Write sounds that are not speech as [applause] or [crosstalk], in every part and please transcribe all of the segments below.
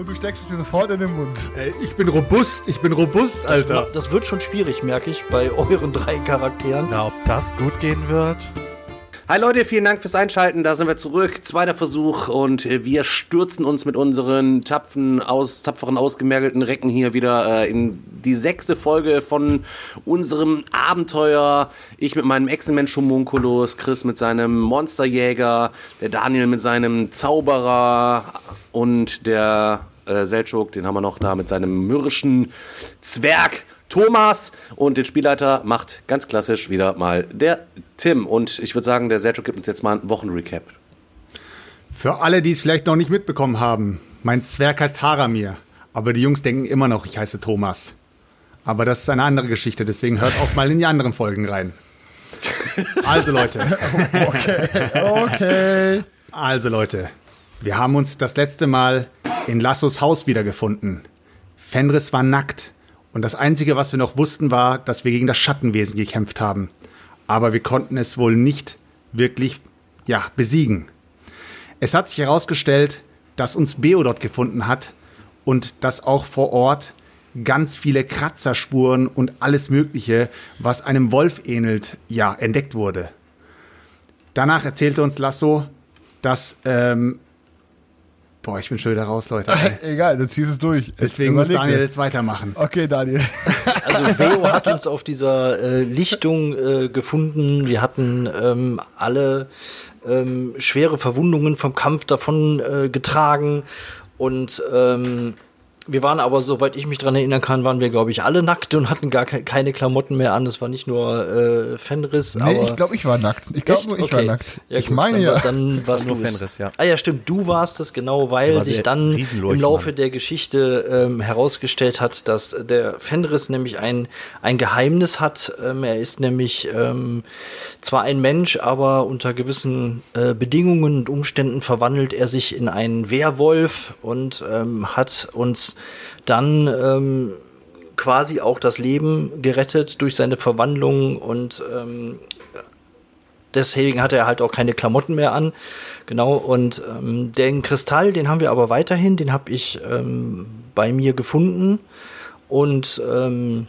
Und du steckst es dir sofort in den Mund. Ey, ich bin robust, ich bin robust, Alter. Das, das wird schon schwierig, merke ich, bei euren drei Charakteren. Na, ob das gut gehen wird? Hi Leute, vielen Dank fürs Einschalten. Da sind wir zurück. Zweiter Versuch und äh, wir stürzen uns mit unseren tapfen, aus, tapferen, ausgemergelten Recken hier wieder äh, in die sechste Folge von unserem Abenteuer. Ich mit meinem Echsenmensch Homunculus, Chris mit seinem Monsterjäger, der Daniel mit seinem Zauberer und der äh, Selchuk, den haben wir noch da mit seinem mürrischen Zwerg. Thomas und den Spielleiter macht ganz klassisch wieder mal der Tim. Und ich würde sagen, der Sergio gibt uns jetzt mal einen Wochenrecap. Für alle, die es vielleicht noch nicht mitbekommen haben, mein Zwerg heißt Haramir, aber die Jungs denken immer noch, ich heiße Thomas. Aber das ist eine andere Geschichte, deswegen hört auch mal in die anderen Folgen rein. Also Leute. [laughs] Okay, okay. Also Leute, wir haben uns das letzte Mal in Lassos Haus wiedergefunden. Fenris war nackt und das Einzige, was wir noch wussten, war, dass wir gegen das Schattenwesen gekämpft haben. Aber wir konnten es wohl nicht wirklich, ja, besiegen. Es hat sich herausgestellt, dass uns Beo dort gefunden hat und dass auch vor Ort ganz viele Kratzerspuren und alles Mögliche, was einem Wolf ähnelt, ja, entdeckt wurde. Danach erzählte uns Lasso, dass ähm, Boah, ich bin schon wieder raus, Leute. ey. [laughs] Egal, dann ziehst es durch. Deswegen muss Daniel jetzt weitermachen. Okay, Daniel. [laughs] Also Beo hat uns auf dieser äh, Lichtung äh, gefunden. Wir hatten ähm, alle ähm, schwere Verwundungen vom Kampf davon äh, getragen und ähm, wir waren aber, soweit ich mich dran erinnern kann, waren wir, glaube ich, alle nackt und hatten gar ke keine Klamotten mehr an. Das war nicht nur äh, Fenris, Nee, aber ich glaube, ich war nackt. Ich glaube nur, ich Okay. war nackt. Ja, ich gut, meine dann, [laughs] ja. war- Dann warst nur. Fenris, ja. Ah ja, stimmt, du warst es genau, weil sich dann im Laufe der Geschichte ähm, herausgestellt hat, dass der Fenris nämlich ein, ein Geheimnis hat. Ähm, er ist nämlich ähm, zwar ein Mensch, aber unter gewissen äh, Bedingungen und Umständen verwandelt er sich in einen Werwolf und ähm, hat uns dann ähm, quasi auch das Leben gerettet durch seine Verwandlung und ähm, deswegen hat er halt auch keine Klamotten mehr an. Genau, und ähm, den Kristall, den haben wir aber weiterhin, den habe ich ähm, bei mir gefunden. Und ähm,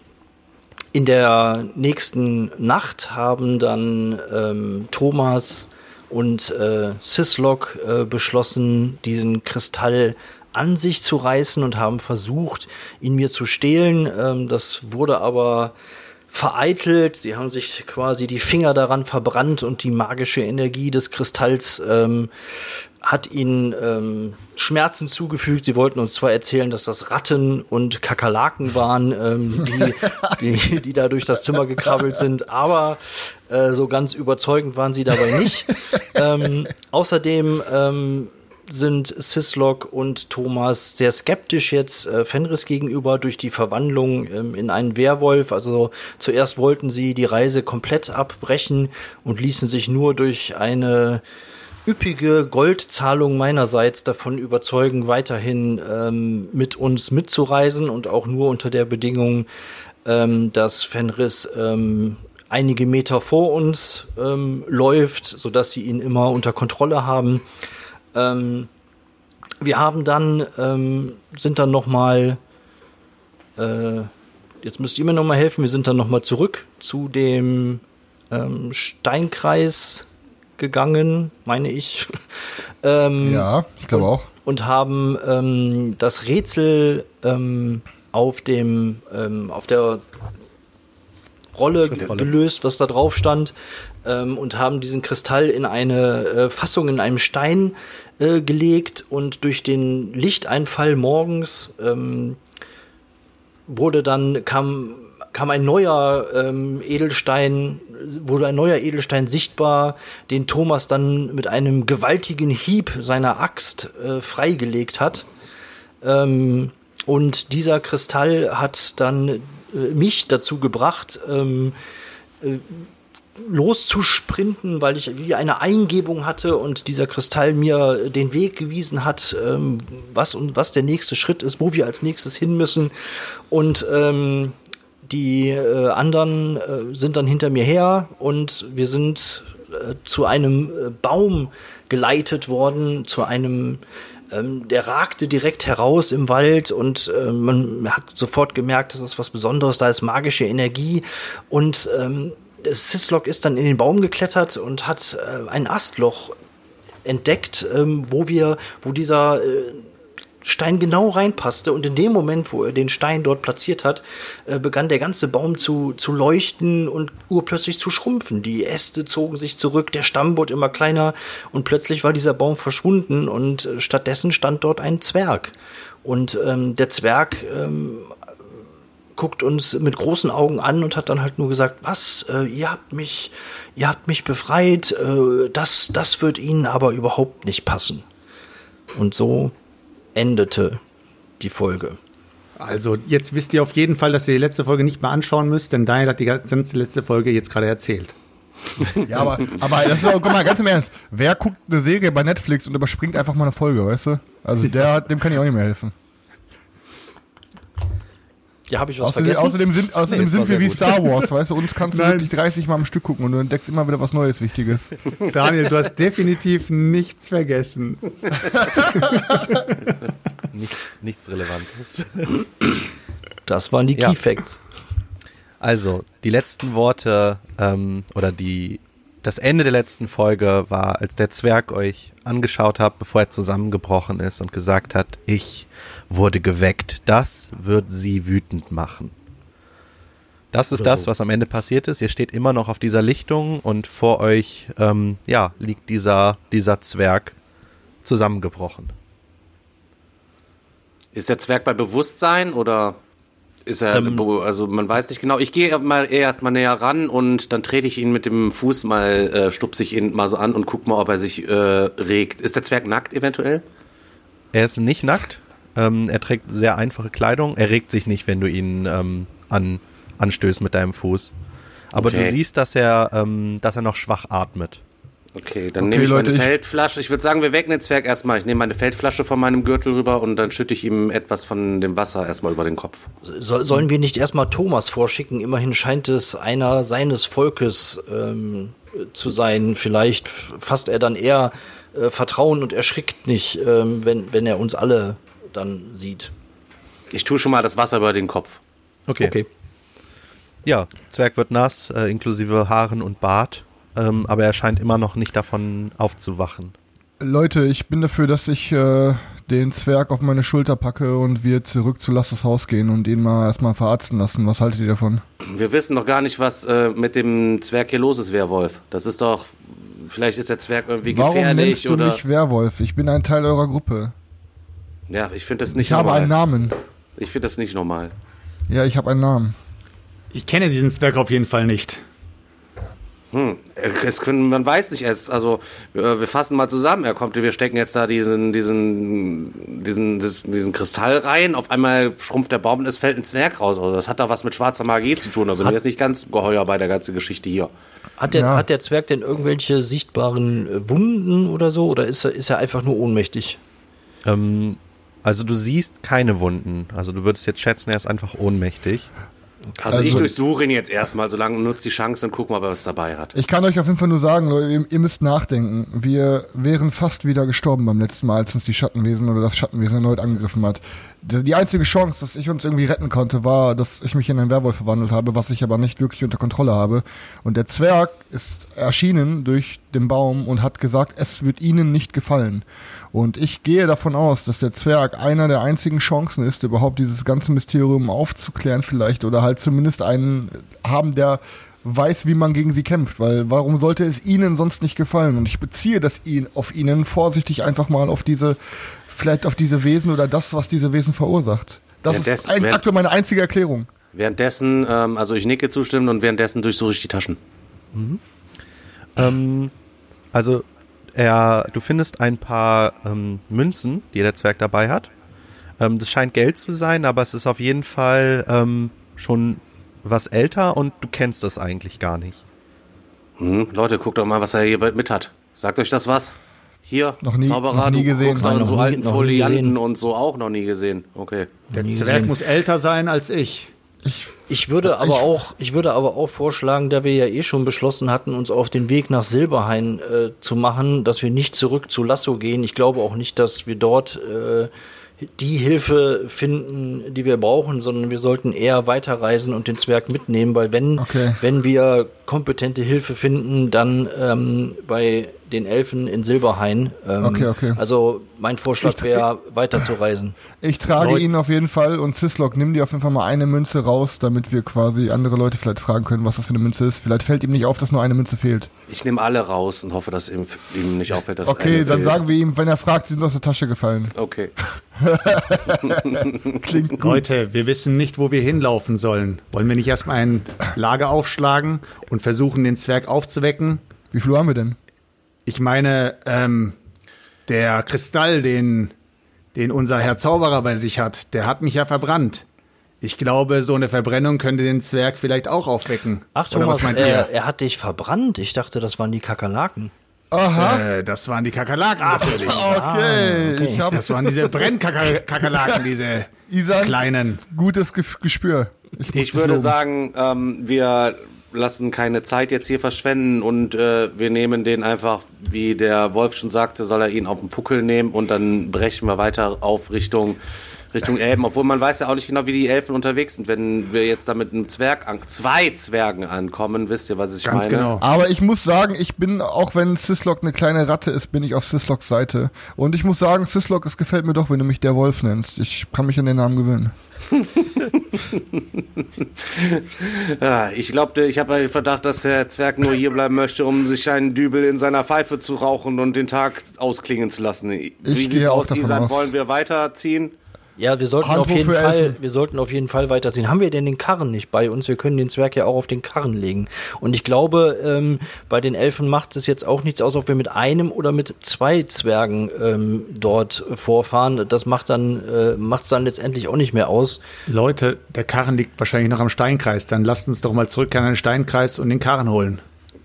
in der nächsten Nacht haben dann ähm, Thomas und äh, Syslog äh, beschlossen, diesen Kristall an sich zu reißen und haben versucht, ihn mir zu stehlen. Ähm, das wurde aber vereitelt. Sie haben sich quasi die Finger daran verbrannt und die magische Energie des Kristalls ähm, hat ihnen ähm, Schmerzen zugefügt. Sie wollten uns zwar erzählen, dass das Ratten und Kakerlaken waren, ähm, die, die, die da durch das Zimmer gekrabbelt sind, aber äh, so ganz überzeugend waren sie dabei nicht. ähm, außerdem ähm, sind Syslog und Thomas sehr skeptisch jetzt äh, Fenris gegenüber durch die Verwandlung ähm, in einen Werwolf. Also zuerst wollten sie die Reise komplett abbrechen und ließen sich nur durch eine üppige Goldzahlung meinerseits davon überzeugen, weiterhin ähm, mit uns mitzureisen und auch nur unter der Bedingung, ähm, dass Fenris ähm, einige Meter vor uns ähm, läuft, sodass sie ihn immer unter Kontrolle haben. Ähm, wir haben dann, ähm, sind dann noch mal, äh, jetzt müsst ihr mir noch mal helfen, wir sind dann noch mal zurück zu dem ähm, Steinkreis gegangen, meine ich. [laughs] ähm, Ja, ich glaube auch. und haben ähm, das Rätsel ähm, auf dem ähm, auf der Rolle gelöst, was da drauf stand, ähm, und haben diesen Kristall in eine äh, Fassung in einem Stein äh, gelegt und durch den Lichteinfall morgens ähm, wurde dann kam kam ein neuer ähm, Edelstein, wurde ein neuer Edelstein sichtbar, den Thomas dann mit einem gewaltigen Hieb seiner Axt äh, freigelegt hat. Ähm, und dieser Kristall hat dann äh, mich dazu gebracht, ähm, äh, loszusprinten, weil ich wie eine Eingebung hatte und dieser Kristall mir den Weg gewiesen hat, ähm, was und was der nächste Schritt ist, wo wir als nächstes hin müssen. Und ähm, die äh, anderen äh, sind dann hinter mir her und wir sind äh, zu einem äh, Baum geleitet worden, zu einem ähm, der ragte direkt heraus im Wald und äh, man hat sofort gemerkt, das ist was Besonderes, da ist magische Energie und ähm, Sislok ist dann in den Baum geklettert und hat äh, ein Astloch entdeckt, ähm, wo wir, wo dieser äh, Stein genau reinpasste und in dem Moment, wo er den Stein dort platziert hat, äh, begann der ganze Baum zu, zu leuchten und urplötzlich zu schrumpfen. Die Äste zogen sich zurück, der Stamm wurde immer kleiner und plötzlich war dieser Baum verschwunden und äh, stattdessen stand dort ein Zwerg. Und ähm, der Zwerg ähm, guckt uns mit großen Augen an und hat dann halt nur gesagt, was, äh, ihr habt mich, ihr habt mich befreit, äh, das, das wird ihnen aber überhaupt nicht passen. Und so endete die Folge. Also jetzt wisst ihr auf jeden Fall, dass ihr die letzte Folge nicht mehr anschauen müsst, denn Daniel hat die ganze letzte Folge jetzt gerade erzählt. [laughs] Ja, aber, aber das ist auch, guck mal, ganz im Ernst. Wer guckt eine Serie bei Netflix und überspringt einfach mal eine Folge, weißt du? Also der, dem kann ich auch nicht mehr helfen. Ja, habe ich was Außerdem, vergessen? außerdem sind, außerdem Nee, sind wir wie gut. Star Wars, weißt du? Uns kannst du Nein. wirklich 30 Mal am Stück gucken und du entdeckst immer wieder was Neues, Wichtiges. [laughs] Daniel, du hast definitiv nichts vergessen. [laughs] Nichts, nichts Relevantes. das waren die Ja. Key Facts. Also, die letzten Worte ähm, oder die das Ende der letzten Folge war, als der Zwerg euch angeschaut hat, bevor er zusammengebrochen ist und gesagt hat, ich wurde geweckt. Das wird sie wütend machen. Das ist das, was am Ende passiert ist. Ihr steht immer noch auf dieser Lichtung und vor euch, ähm, ja, liegt dieser, dieser Zwerg zusammengebrochen. Ist der Zwerg bei Bewusstsein oder ist er, Ähm, also man weiß nicht genau. Ich gehe mal eher mal näher ran und dann trete ich ihn mit dem Fuß mal, äh, stupse ich ihn mal so an und guck mal, ob er sich äh, regt. Ist der Zwerg nackt eventuell? Er ist nicht nackt. Ähm, er trägt sehr einfache Kleidung. Er regt sich nicht, wenn du ihn ähm, an, anstößt mit deinem Fuß. Aber Okay. du siehst, dass er, ähm, dass er noch schwach atmet. Okay, dann Okay, nehme ich Leute, meine ich- Feldflasche. Ich würde sagen, wir wecken den Zwerg erstmal. Ich nehme meine Feldflasche von meinem Gürtel rüber und dann schütte ich ihm etwas von dem Wasser erstmal über den Kopf. So, sollen wir nicht erstmal Thomas vorschicken? Immerhin scheint es einer seines Volkes ähm, zu sein. Vielleicht fasst er dann eher äh, Vertrauen und erschrickt nicht, ähm, wenn, wenn er uns alle dann sieht. Ich tue schon mal das Wasser über den Kopf. Okay. Ja, Zwerg wird nass, äh, inklusive Haaren und Bart. Ähm, aber er scheint immer noch nicht davon aufzuwachen. Leute, ich bin dafür, dass ich äh, den Zwerg auf meine Schulter packe und wir zurück zu Lasses Haus gehen und ihn mal erstmal verarzten lassen. Was haltet ihr davon? Wir wissen noch gar nicht, was äh, mit dem Zwerg hier los ist, Werwolf. Das ist doch, vielleicht ist der Zwerg irgendwie Warum nennst gefährlich du oder. mich Werwolf? Ich bin ein Teil eurer Gruppe. Ja, ich finde das nicht Ich habe normal. einen Namen. Ich finde das nicht normal. Ja, ich habe einen Namen. Ich kenne diesen Zwerg auf jeden Fall nicht. Hm. Es können, man weiß nicht erst. Also wir, wir fassen mal zusammen. Er kommt, wir stecken jetzt da diesen, diesen, diesen, diesen, diesen Kristall rein. Auf einmal schrumpft der Baum und es fällt ein Zwerg raus. Also das hat da was mit schwarzer Magie zu tun. Also mir ist nicht ganz geheuer bei der ganzen Geschichte hier. Hat der, Ja. hat der Zwerg denn irgendwelche sichtbaren äh, Wunden oder so? Oder ist er, ist er einfach nur ohnmächtig? Ähm, also du siehst keine Wunden. Also du würdest jetzt schätzen, er ist einfach ohnmächtig. Also, ich Also- durchsuche ihn jetzt erstmal, solange nutzt die Chance und guck mal, was dabei hat. Ich kann euch auf jeden Fall nur sagen, Leute, ihr, ihr müsst nachdenken. Wir wären fast wieder gestorben beim letzten Mal, als uns die Schattenwesen oder das Schattenwesen erneut angegriffen hat. Die, die einzige Chance, dass ich uns irgendwie retten konnte, war, dass ich mich in einen Werwolf verwandelt habe, was ich aber nicht wirklich unter Kontrolle habe. Und der Zwerg ist erschienen durch den Baum und hat gesagt, es wird ihnen nicht gefallen. Und ich gehe davon aus, dass der Zwerg einer der einzigen Chancen ist, überhaupt dieses ganze Mysterium aufzuklären vielleicht oder halt zumindest einen haben, der weiß, wie man gegen sie kämpft, weil warum sollte es ihnen sonst nicht gefallen? Und ich beziehe das ihn auf ihnen vorsichtig einfach mal auf diese, vielleicht auf diese Wesen oder das, was diese Wesen verursacht. Das Ja, ist ein, aktuell meine einzige Erklärung. Währenddessen, ähm, also ich nicke zustimmend und währenddessen durchsuche ich die Taschen. Ähm, also er, du findest ein paar ähm, Münzen, die der Zwerg dabei hat. Ähm, das scheint Geld zu sein, aber es ist auf jeden Fall ähm, schon was älter und du kennst das eigentlich gar nicht. Hm, Leute, guckt doch mal, was er hier mit hat. Sagt euch das was? Hier, Noch nie- Zauberer, noch nie du gesehen. guckst Nein, an noch so nie- alten Folianten und so auch noch nie gesehen. Okay. Der Zwerg gesehen. muss älter sein als ich. Ich, Ich würde aber Ich- auch, ich würde aber auch vorschlagen, da wir ja eh schon beschlossen hatten, uns auf den Weg nach Silberhain äh, zu machen, dass wir nicht zurück zu Lasso gehen. Ich glaube auch nicht, dass wir dort äh, die Hilfe finden, die wir brauchen, sondern wir sollten eher weiterreisen und den Zwerg mitnehmen, weil wenn, Okay. wenn wir kompetente Hilfe finden, dann ähm, bei den Elfen in Silberhain. Ähm, Okay, okay. Also mein Vorschlag wäre, weiterzureisen. [laughs] ich trage Leut- ihn auf jeden Fall und Cislok, nimm dir auf jeden Fall mal eine Münze raus, damit wir quasi andere Leute vielleicht fragen können, was das für eine Münze ist. Vielleicht fällt ihm nicht auf, dass nur eine Münze fehlt. Ich nehme alle raus und hoffe, dass ihm, ihm nicht auffällt, dass Okay, eine dann fehlt. sagen wir ihm, wenn er fragt, sie sind aus der Tasche gefallen. Okay. [laughs] Klingt gut. Leute, wir wissen nicht, wo wir hinlaufen sollen. Wollen wir nicht erstmal ein Lager aufschlagen und versuchen, den Zwerg aufzuwecken? Wie viel Uhr haben wir denn? Ich meine, ähm, der Kristall, den, den unser Herr Zauberer bei sich hat, der hat mich ja verbrannt. Ich glaube, so eine Verbrennung könnte den Zwerg vielleicht auch aufwecken. Ach Oder Thomas, was meint er, ihr? er hat dich verbrannt. Ich dachte, das waren die Kakerlaken. Aha, Äh, das waren die Kakerlaken natürlich. okay. okay. Ich habe Das waren diese Brennkakerlaken, [laughs] diese Isans kleinen. gutes Ge Gespür. Ich dich würde loben. sagen, ähm, wir lassen keine Zeit jetzt hier verschwenden und äh, wir nehmen den einfach, wie der Wolf schon sagte, soll er ihn auf den Puckel nehmen und dann brechen wir weiter auf Richtung Richtung Elben, obwohl man weiß ja auch nicht genau, wie die Elfen unterwegs sind. Wenn wir jetzt da mit einem Zwerg an, zwei Zwergen ankommen, wisst ihr, was ich Ganz meine? genau. Aber ich muss sagen, ich bin, auch wenn Cislok eine kleine Ratte ist, bin ich auf Cisloks Seite. Und ich muss sagen, Cislok, es gefällt mir doch, wenn du mich der Wolf nennst. Ich kann mich an den Namen gewöhnen. [laughs] Ja, ich glaube, ich habe den Verdacht, dass der Zwerg nur hier bleiben möchte, um sich einen Dübel in seiner Pfeife zu rauchen und den Tag ausklingen zu lassen. Wie gehe sieht's aus, Isan? Wollen wir weiterziehen? Ja, wir sollten Handbuch auf jeden Fall, Elfen. wir sollten auf jeden Fall weiterziehen. Haben wir denn den Karren nicht bei uns? Wir können den Zwerg ja auch auf den Karren legen. Und ich glaube, ähm, bei den Elfen macht es jetzt auch nichts aus, ob wir mit einem oder mit zwei Zwergen ähm, dort vorfahren. Das macht dann, äh, macht's dann letztendlich auch nicht mehr aus. Leute, der Karren liegt wahrscheinlich noch am Steinkreis. Dann lasst uns doch mal zurück an den Steinkreis und den Karren holen.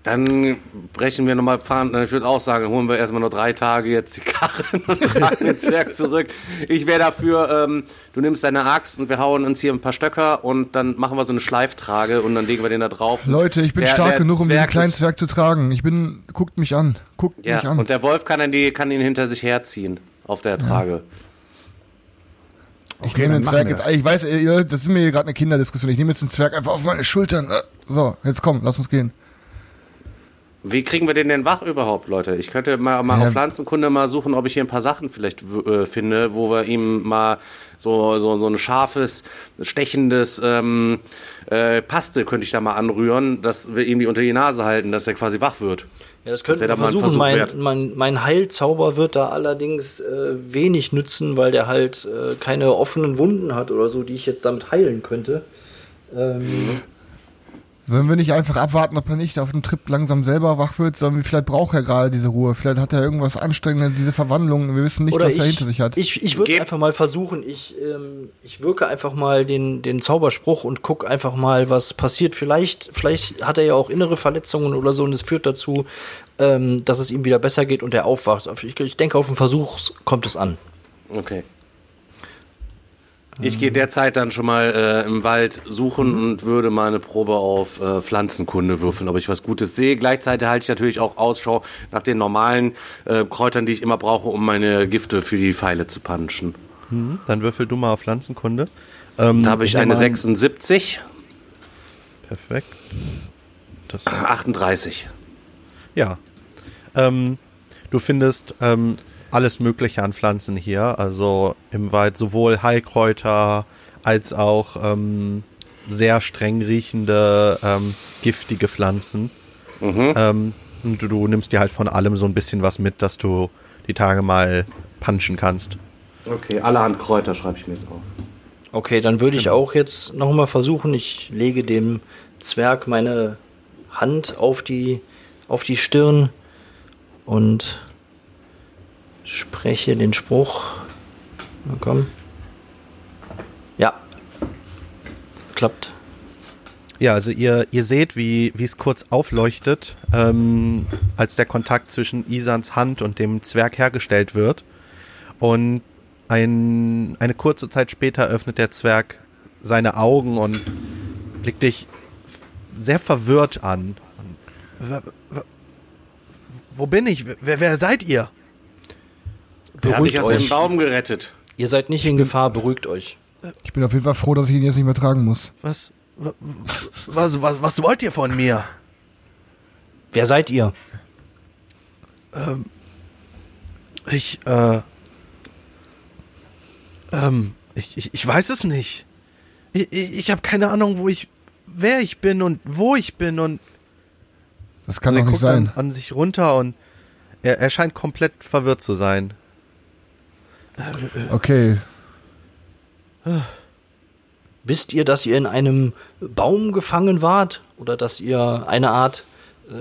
Dann brechen wir nochmal fahren. Ich würde auch sagen, holen wir erstmal nur drei Tage jetzt die Karren [laughs] und tragen den Zwerg zurück. Ich wäre dafür, ähm, du nimmst deine Axt und wir hauen uns hier ein paar Stöcker und dann machen wir so eine Schleiftrage und dann legen wir den da drauf. Leute, ich bin Der- stark der genug, um diesen Zwerg kleinen ist- Zwerg zu tragen. Ich bin, guckt mich an. Guckt mich Ja, an. und der Wolf kann, dann die, kann ihn hinter sich herziehen auf der Trage. ich Okay, nehme den Zwerg jetzt, ich weiß, das ist mir hier gerade eine Kinderdiskussion. Ich nehme jetzt den Zwerg einfach auf meine Schultern. Äh, So, jetzt komm, lass uns gehen. Wie kriegen wir den denn wach überhaupt, Leute? Ich könnte mal, mal Ja. auf Pflanzenkunde mal suchen, ob ich hier ein paar Sachen vielleicht äh, finde, wo wir ihm mal so, so, so ein scharfes, stechendes ähm, äh, Paste könnte ich da mal anrühren, dass wir ihm die unter die Nase halten, dass er quasi wach wird. Ja, das mal ein versuchen. Versuch Mein, mein, mein Heilzauber wird da allerdings äh, wenig nützen, weil der halt äh, keine offenen Wunden hat oder so, die ich jetzt damit heilen könnte. Ähm, Sollen wir nicht einfach abwarten, ob er nicht auf dem Trip langsam selber wach wird, sondern vielleicht braucht er gerade diese Ruhe. Vielleicht hat er irgendwas Anstrengendes, diese Verwandlung. Wir wissen nicht, Oder was er ich, hinter sich hat. ich, ich würde einfach mal versuchen. Ich, ähm, ich wirke einfach mal den, den Zauberspruch und guck einfach mal, was passiert. Vielleicht, vielleicht hat er ja auch innere Verletzungen oder so und es führt dazu, ähm, dass es ihm wieder besser geht und er aufwacht. Ich, ich denke, auf den Versuch kommt es an. Okay. Ich gehe derzeit dann schon mal äh, im Wald suchen und würde mal eine Probe auf äh, Pflanzenkunde würfeln, ob ich was Gutes sehe. Gleichzeitig halte ich natürlich auch Ausschau nach den normalen äh, Kräutern, die ich immer brauche, um meine Gifte für die Pfeile zu punchen. Dann würfel du mal auf Pflanzenkunde. Ähm, Da habe ich eine an- 76, Perfekt. Das 38. Ja. Ähm, du findest ähm, alles Mögliche an Pflanzen hier. Also im Wald sowohl Heilkräuter als auch ähm, sehr streng riechende, ähm, giftige Pflanzen. Ähm, und du, du nimmst dir halt von allem so ein bisschen was mit, dass du die Tage mal punchen kannst. Okay, allerhand Kräuter schreibe ich mir jetzt auf. Okay, dann würde ich auch jetzt nochmal versuchen, ich lege dem Zwerg meine Hand auf die, auf die Stirn und spreche den Spruch. Na komm. klappt. Ja, also ihr, ihr seht, wie wie es kurz aufleuchtet, ähm, als der Kontakt zwischen Isans Hand und dem Zwerg hergestellt wird. Und ein, eine kurze Zeit später öffnet der Zwerg seine Augen und blickt dich sehr verwirrt an. Wo bin ich? Wer, wer seid ihr? Der hat mich Beruhigt aus dem euch. Baum gerettet. Ihr seid nicht in Gefahr, beruhigt euch. Ich bin auf jeden Fall froh, dass ich ihn jetzt nicht mehr tragen muss. Was, was, was, was wollt ihr von mir? Wer seid ihr? Ich, äh, ähm, ich, ich, ich weiß es nicht. Ich, ich, ich habe keine Ahnung, wo ich, wer ich bin und wo ich bin und Das kann er doch nicht guckt sein. An, an sich runter und er, er scheint komplett verwirrt zu sein. Okay. Wisst ihr, dass ihr in einem Baum gefangen wart? Oder dass ihr eine Art äh,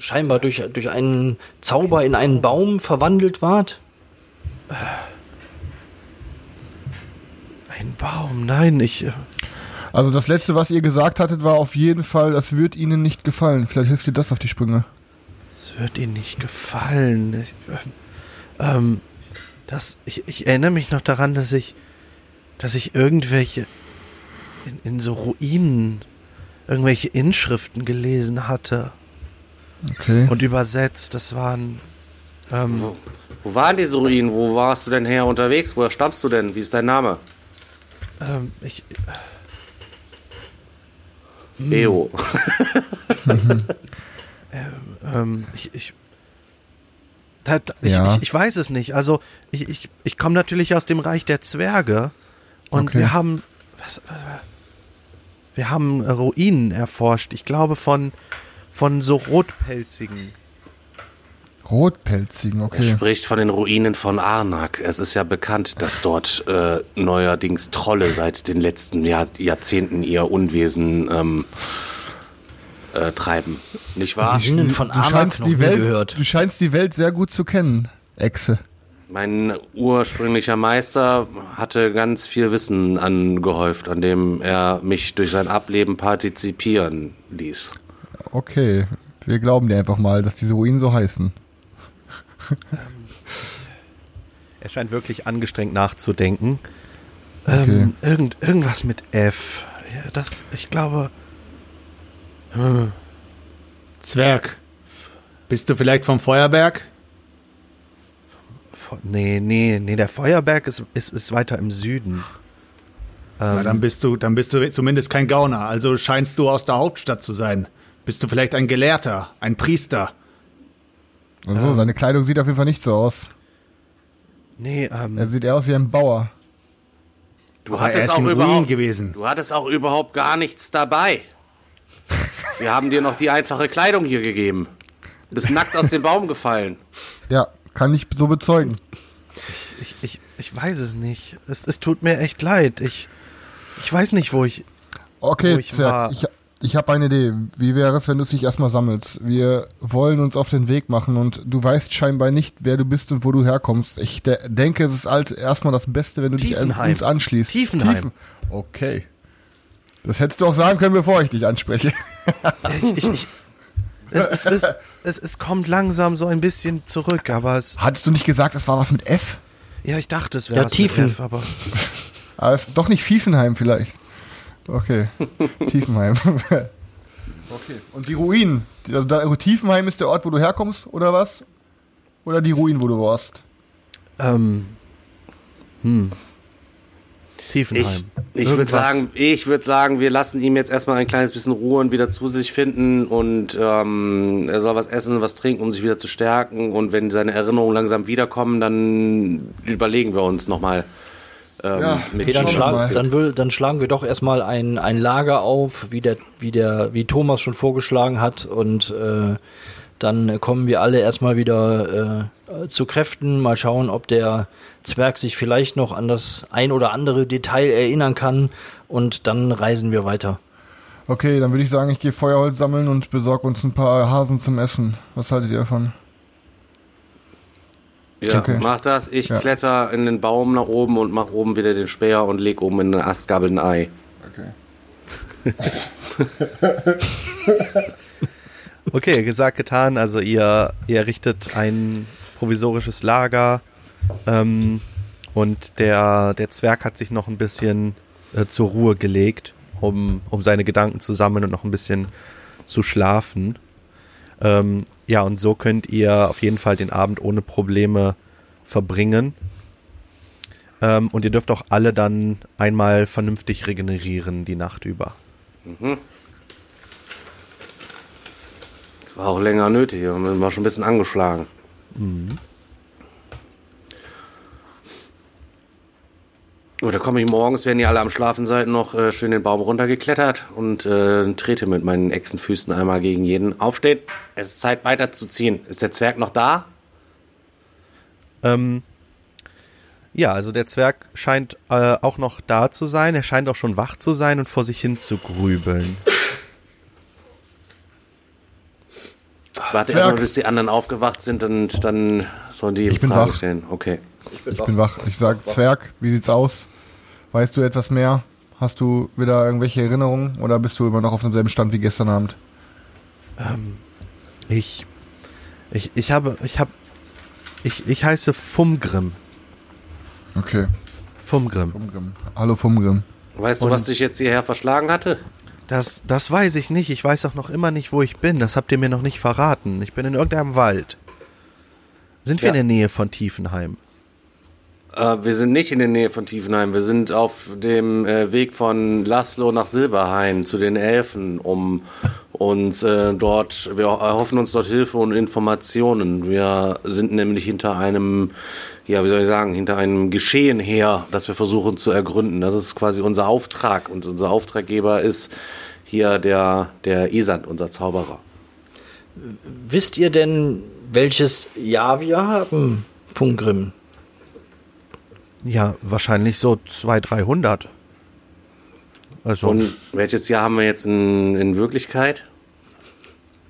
scheinbar durch, durch einen Zauber in einen Baum verwandelt wart? Ein Baum, nein, ich, äh, Also das letzte, was ihr gesagt hattet, war auf jeden Fall, das wird ihnen nicht gefallen. Vielleicht hilft dir das auf die Sprünge. es wird ihnen nicht gefallen. Ich, ähm, ähm, das, ich, ich erinnere mich noch daran, dass ich, dass ich irgendwelche in, in so Ruinen irgendwelche Inschriften gelesen hatte. Okay. und übersetzt. Das waren. Ähm, Wo, wo waren diese Ruinen? Wo warst du denn her unterwegs? Woher stammst du denn? Wie ist dein Name? ähm, ich, Leo. [laughs] [laughs] ähm, ich, ich, da, da, ich, Ja. ich, ich weiß es nicht. Also, ich, ich, ich komme natürlich aus dem Reich der Zwerge und Okay. wir haben. Was, wir haben Ruinen erforscht. Ich glaube von, von so Rotpelzigen. Rotpelzigen, Er okay. spricht von den Ruinen von Arnak. Es ist ja bekannt, dass dort äh, neuerdings Trolle seit den letzten Jahr, Jahrzehnten ihr Unwesen ähm, äh, treiben. Nicht wahr? Von Du Amak scheinst, die Welt, gehört. du scheinst die Welt sehr gut zu kennen, Echse. Mein ursprünglicher Meister hatte ganz viel Wissen angehäuft, an dem er mich durch sein Ableben partizipieren ließ. Okay, wir glauben dir einfach mal, dass diese Ruinen so heißen. Er scheint wirklich angestrengt nachzudenken. Ähm, irgend, irgendwas mit F. Ja, das, ich glaube. [laughs] Zwerg. Bist du vielleicht vom Feuerberg? Nee, nee, nee, der Feuerberg ist, ist, ist weiter im Süden. Na, dann bist du, dann bist du zumindest kein Gauner. Also scheinst du aus der Hauptstadt zu sein. Bist du vielleicht ein Gelehrter, ein Priester? Also, seine Kleidung sieht auf jeden Fall nicht so aus. Nee, ähm, Er sieht eher aus wie ein Bauer. Du Aber er hattest ist auch überhaupt gewesen. Du hattest auch überhaupt gar nichts dabei. [laughs] Wir haben dir noch die einfache Kleidung hier gegeben. Du bist nackt aus dem Baum gefallen. Ja, kann ich so bezeugen. ich, ich, ich weiß es nicht. Es, es tut mir echt leid. Ich, ich weiß nicht, wo ich. Wo Okay, ich Zwerg, war. ich, ich habe eine Idee. Wie wäre es, wenn du dich erstmal sammelst? Wir wollen uns auf den Weg machen und du weißt scheinbar nicht, wer du bist und wo du herkommst. Ich de denke, es ist als erstmal das Beste, wenn du dich an- Tiefenheim. uns anschließt. Tiefenheim. Okay. Das hättest du auch sagen können, bevor ich dich anspreche. Ich, ich, ich, es, es, es, es, es kommt langsam so ein bisschen zurück, aber es. Hattest du nicht gesagt, es war was mit F? Ja, ich dachte, es wäre Ja, was Tiefen. mit F, aber. [laughs] Aber es ist doch nicht Fiefenheim vielleicht. Okay. [laughs] Tiefenheim. okay. Und die Ruinen. Also da, Tiefenheim ist der Ort, wo du herkommst, oder was? Oder die Ruinen, wo du warst? Ähm. Hm. Tiefenheim. Ich, ich würde sagen, ich würde sagen, wir lassen ihm jetzt erstmal ein kleines bisschen Ruhe und wieder zu sich finden und ähm, er soll was essen, was trinken, um sich wieder zu stärken und wenn seine Erinnerungen langsam wiederkommen, dann überlegen wir uns nochmal. Ähm, Ja, mit Okay, dann, schlag, dann, will, dann schlagen wir doch erstmal ein, ein Lager auf, wie der, wie der, wie Thomas schon vorgeschlagen hat, und äh, dann kommen wir alle erstmal wieder äh, zu Kräften, mal schauen, ob der Zwerg sich vielleicht noch an das ein oder andere Detail erinnern kann, und dann reisen wir weiter. Okay, dann würde ich sagen, ich gehe Feuerholz sammeln und besorge uns ein paar Hasen zum Essen. Was haltet ihr davon? Ja, Okay. mach das. Ich Ja. kletter in den Baum nach oben und mach oben wieder den Speer und leg oben in den Astgabel ein Ei. Okay. [laughs] [laughs] Okay, gesagt, getan. Also ihr, ihr errichtet ein provisorisches Lager ähm, und der, der Zwerg hat sich noch ein bisschen äh, zur Ruhe gelegt, um, um seine Gedanken zu sammeln und noch ein bisschen zu schlafen. Ähm, ja, und so könnt ihr auf jeden Fall den Abend ohne Probleme verbringen. Ähm, und ihr dürft auch alle dann einmal vernünftig regenerieren die Nacht über. Das war auch länger nötig. Wir waren schon ein bisschen angeschlagen. Gut, da komme ich morgens, wenn ihr alle am Schlafen seid, noch äh, schön den Baum runtergeklettert und äh, trete mit meinen Echsenfüßen einmal gegen jeden. Aufstehen, es ist Zeit weiterzuziehen. Ist der Zwerg noch da? Ähm, ja, also der Zwerg scheint äh, auch noch da zu sein. Er scheint auch schon wach zu sein und vor sich hin zu grübeln. Ich warte Zwerg. erstmal, bis die anderen aufgewacht sind und dann sollen die Ich bin Fragen wach. stellen. Okay. Ich bin Ich bin wach. Ich sag, Zwerg, wie sieht's aus? Weißt du etwas mehr? Hast du wieder irgendwelche Erinnerungen oder bist du immer noch auf demselben Stand wie gestern Abend? Ich, ich, ich habe, ich habe, ich, ich heiße Fumgrim. Okay. Fumgrim. Fumgrim. Hallo Fumgrim. Weißt du, Und- was dich jetzt hierher verschlagen hatte? Das, das weiß ich nicht. Ich weiß auch noch immer nicht, wo ich bin. Das habt ihr mir noch nicht verraten. Ich bin in irgendeinem Wald. Sind wir Ja. in der Nähe von Tiefenheim? Äh, wir sind nicht in der Nähe von Tiefenheim. Wir sind auf dem äh, Weg von Laszlo nach Silberhain zu den Elfen, um uns äh, dort, wir erhoffen uns dort Hilfe und Informationen. Wir sind nämlich hinter einem, ja, wie soll ich sagen, hinter einem Geschehen her, das wir versuchen zu ergründen. Das ist quasi unser Auftrag und unser Auftraggeber ist hier der, der Esand, unser Zauberer. Wisst ihr denn, welches Jahr wir haben, Fungrim? Ja, wahrscheinlich so 200, 300. Also, Und welches Jahr haben wir jetzt in, in Wirklichkeit?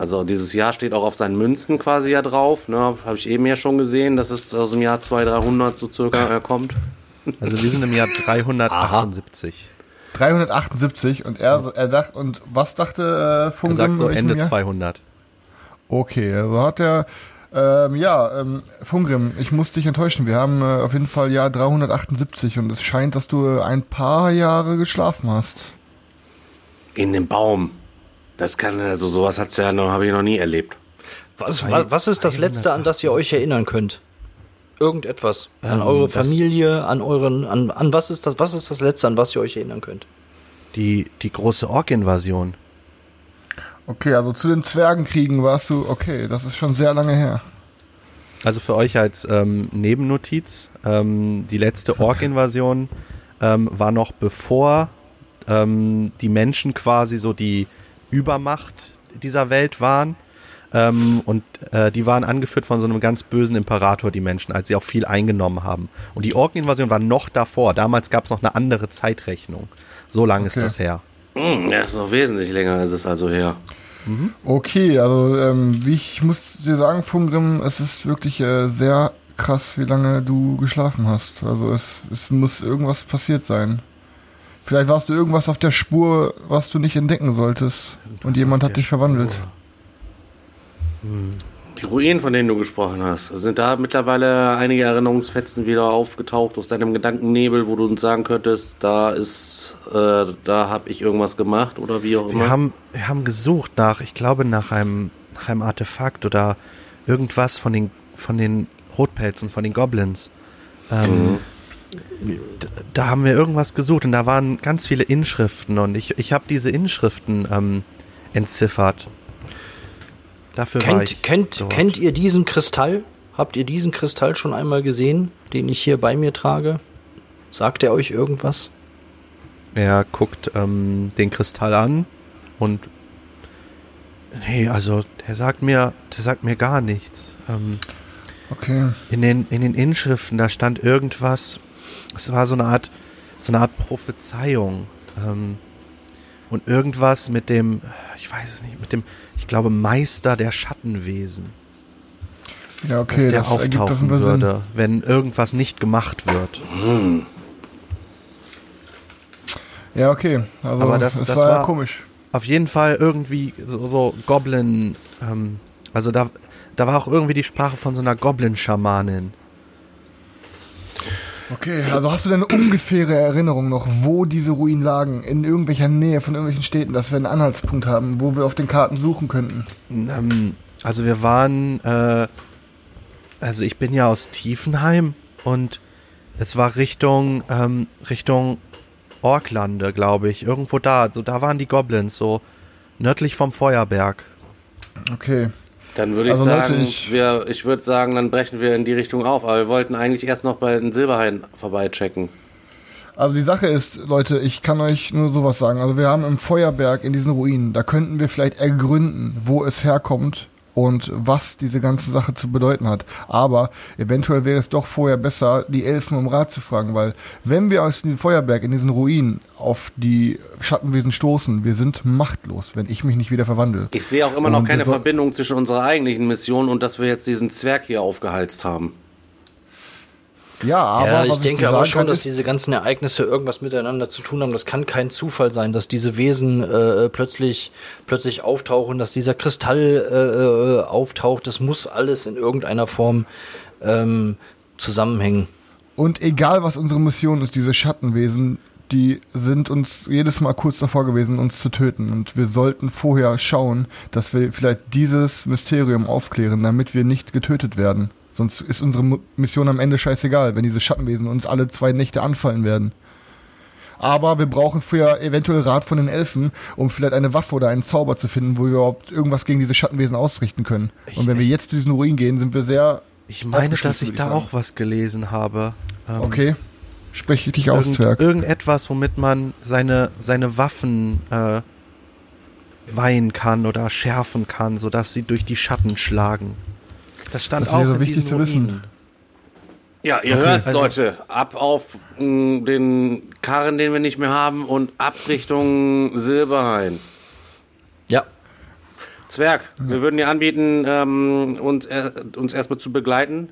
Also dieses Jahr steht auch auf seinen Münzen quasi ja drauf. Ne? Habe ich eben ja schon gesehen, dass es aus dem Jahr 200, 300 so circa äh, kommt. also wir sind im Jahr 378. 378 und er, er dachte, und was dachte äh, Er Fumgrim? sagt so Ende Jahr? 200. Okay, also hat er, ähm, ja, ähm, Fungrim, ich muss dich enttäuschen. Wir haben äh, auf jeden Fall Jahr 378 und es scheint, dass du äh, ein paar Jahre geschlafen hast. In dem Baum. Das kann, also sowas hat's ja noch, habe ich noch nie erlebt. Was, wa- was ist das Letzte, an das ihr euch erinnern könnt? Irgendetwas. An Ähm, eure Familie, an euren, an, an was ist das, was ist das Letzte, an was ihr euch erinnern könnt? Die, die große Ork-Invasion. Okay, also zu den Zwergenkriegen warst du, okay, das ist schon sehr lange her. Also für euch als ähm, Nebennotiz, ähm, die letzte Ork-Invasion ähm, war noch bevor ähm, die Menschen quasi so die Übermacht dieser Welt waren. Ähm, und äh, die waren angeführt von so einem ganz bösen Imperator, die Menschen, als sie auch viel eingenommen haben. Und die Ork-Invasion war noch davor. Damals gab es noch eine andere Zeitrechnung. So lange ist Okay. das her. Hm, ja, ist noch wesentlich länger, ist es also her. Okay, also ähm, wie ich muss dir sagen, Fungrim, es ist wirklich äh, sehr krass, wie lange du geschlafen hast. Also es, es muss irgendwas passiert sein. Vielleicht warst du irgendwas auf der Spur, was du nicht entdecken solltest. und auf jemand hat dich verwandelt. Spur. Die Ruinen, von denen du gesprochen hast, sind da mittlerweile einige Erinnerungsfetzen wieder aufgetaucht aus deinem Gedankennebel, wo du uns sagen könntest, da ist, äh, da habe ich irgendwas gemacht oder wie auch immer. Wir haben, wir haben gesucht nach, ich glaube, nach einem, nach einem Artefakt oder irgendwas von den, von den Rotpelzen, von den Goblins. Ähm, d- Da haben wir irgendwas gesucht und da waren ganz viele Inschriften und ich, ich habe diese Inschriften ähm, entziffert. Dafür war ich Kennt, kennt, dort. kennt ihr diesen Kristall? Habt ihr diesen Kristall schon einmal gesehen, den ich hier bei mir trage? Sagt er euch irgendwas? Er guckt ähm, den Kristall an und nee, also der sagt mir, der sagt mir gar nichts. Ähm, Okay. In den, in den Inschriften, da stand irgendwas, es war so eine Art, so eine Art Prophezeiung. Ähm, und irgendwas mit dem, ich weiß es nicht, mit dem, ich glaube, Meister der Schattenwesen, Ja, dass okay, der das auftauchen Fall Sinn. würde, wenn irgendwas nicht gemacht wird. Ja, okay. Also, Aber das- das, das war, war- komisch. Auf jeden Fall irgendwie so, so Goblin, ähm, also da, da war auch irgendwie die Sprache von so einer Goblin-Schamanin. Okay, also hast du denn eine ungefähre Erinnerung noch, wo diese Ruinen lagen? In irgendwelcher Nähe von irgendwelchen Städten, dass wir einen Anhaltspunkt haben, wo wir auf den Karten suchen könnten? Ähm, also wir waren, äh, also ich bin ja aus Tiefenheim und es war Richtung, ähm, Richtung Orklande, glaube ich. Irgendwo da, so da waren die Goblins, so nördlich vom Feuerberg. Okay. Dann würde ich Also, Leute, sagen, ich- wir, ich würde sagen, dann brechen wir in die Richtung auf. Aber wir wollten eigentlich erst noch bei den Silberhain vorbeichecken. Also die Sache ist, Leute, ich kann euch nur sowas sagen. Also wir haben im Feuerberg in diesen Ruinen, da könnten wir vielleicht ergründen, wo es herkommt und was diese ganze Sache zu bedeuten hat. Aber eventuell wäre es doch vorher besser, die Elfen um Rat zu fragen, weil wenn wir aus dem Feuerberg in diesen Ruinen auf die Schattenwesen stoßen, wir sind machtlos, wenn ich mich nicht wieder verwandle. Ich sehe auch immer noch Und keine Verbindung zwischen unserer eigentlichen Mission und dass wir jetzt diesen Zwerg hier aufgeheizt haben. Ja, aber ja, ich denke dir aber schon, kann, dass diese ganzen Ereignisse irgendwas miteinander zu tun haben. Das kann kein Zufall sein, dass diese Wesen äh, plötzlich plötzlich auftauchen, dass dieser Kristall äh, äh, auftaucht. Das muss alles in irgendeiner Form ähm, zusammenhängen. Und egal was unsere Mission ist, diese Schattenwesen, die sind uns jedes Mal kurz davor gewesen, uns zu töten. Und wir sollten vorher schauen, dass wir vielleicht dieses Mysterium aufklären, damit wir nicht getötet werden. Sonst ist unsere Mission am Ende scheißegal, wenn diese Schattenwesen uns alle zwei Nächte anfallen werden. Aber wir brauchen vorher eventuell Rat von den Elfen, um vielleicht eine Waffe oder einen Zauber zu finden, wo wir überhaupt irgendwas gegen diese Schattenwesen ausrichten können. Und wenn wir jetzt zu diesen Ruinen gehen, sind wir sehr. Ich meine, dass ich würde da ich sagen. auch was gelesen habe. Ähm, Okay. Sprich dich aus, Irgend, Zwerg. irgendetwas, womit man seine, seine Waffen äh, weihen kann oder schärfen kann, sodass sie durch die Schatten schlagen. Das stand Das auch wäre in wichtig zu wissen. Ruinen. Ja, ihr Okay, hört's, also- Leute. Ab auf mh, den Karren, den wir nicht mehr haben und ab Richtung Silberhain. Ja. Zwerg, wir würden dir anbieten, ähm, uns, äh, uns erstmal zu begleiten.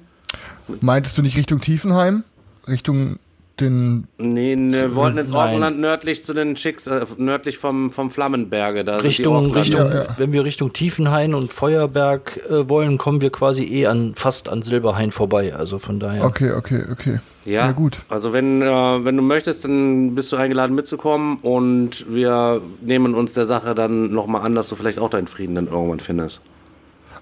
Meintest du nicht Richtung Tiefenheim? Richtung den. Nee, wir wollten ins. Orkenland nördlich zu den Schicks, äh, nördlich vom, vom Flammenberge. Da Richtung, sind die Orklande. Richtung, Ja, ja. wenn wir Richtung Tiefenhain und Feuerberg äh, wollen, kommen wir quasi eh an fast an Silberhain vorbei. Also von daher. Okay, okay, okay. Ja, Ja, gut. Also wenn, äh, wenn du möchtest, dann bist du eingeladen mitzukommen und wir nehmen uns der Sache dann nochmal an, dass du vielleicht auch deinen Frieden dann irgendwann findest.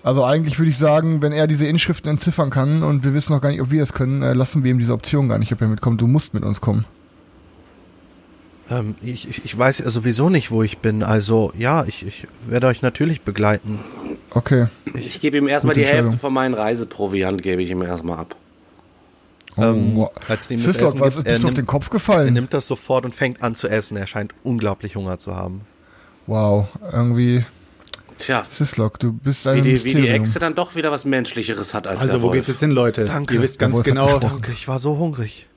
Also eigentlich würde ich sagen, wenn er diese Inschriften entziffern kann und wir wissen noch gar nicht, ob wir es können, äh, lassen wir ihm diese Option gar nicht, ob er mitkommt. Du musst mit uns kommen. Ähm, ich, ich- weiß ja sowieso nicht, wo ich bin. Also ja, ich, ich werde euch natürlich begleiten. Okay. Ich gebe ihm erstmal Gute die Hälfte von meinen Reiseproviant, gebe ich ihm erstmal ab. Oh, Ähm, als ihm Essen was gibt, ist, er bist du auf nimmt- den Kopf Er gefallen? nimmt das sofort und fängt an zu essen. Er scheint unglaublich Hunger zu haben. Wow, irgendwie. Tja, Sislok, du bist ein wie die, wie die. Echse dann doch wieder was Menschlicheres hat als Also der wo Wolf. geht's jetzt hin, Leute? Danke. Ihr wisst ganz genau. Danke, ich war so hungrig.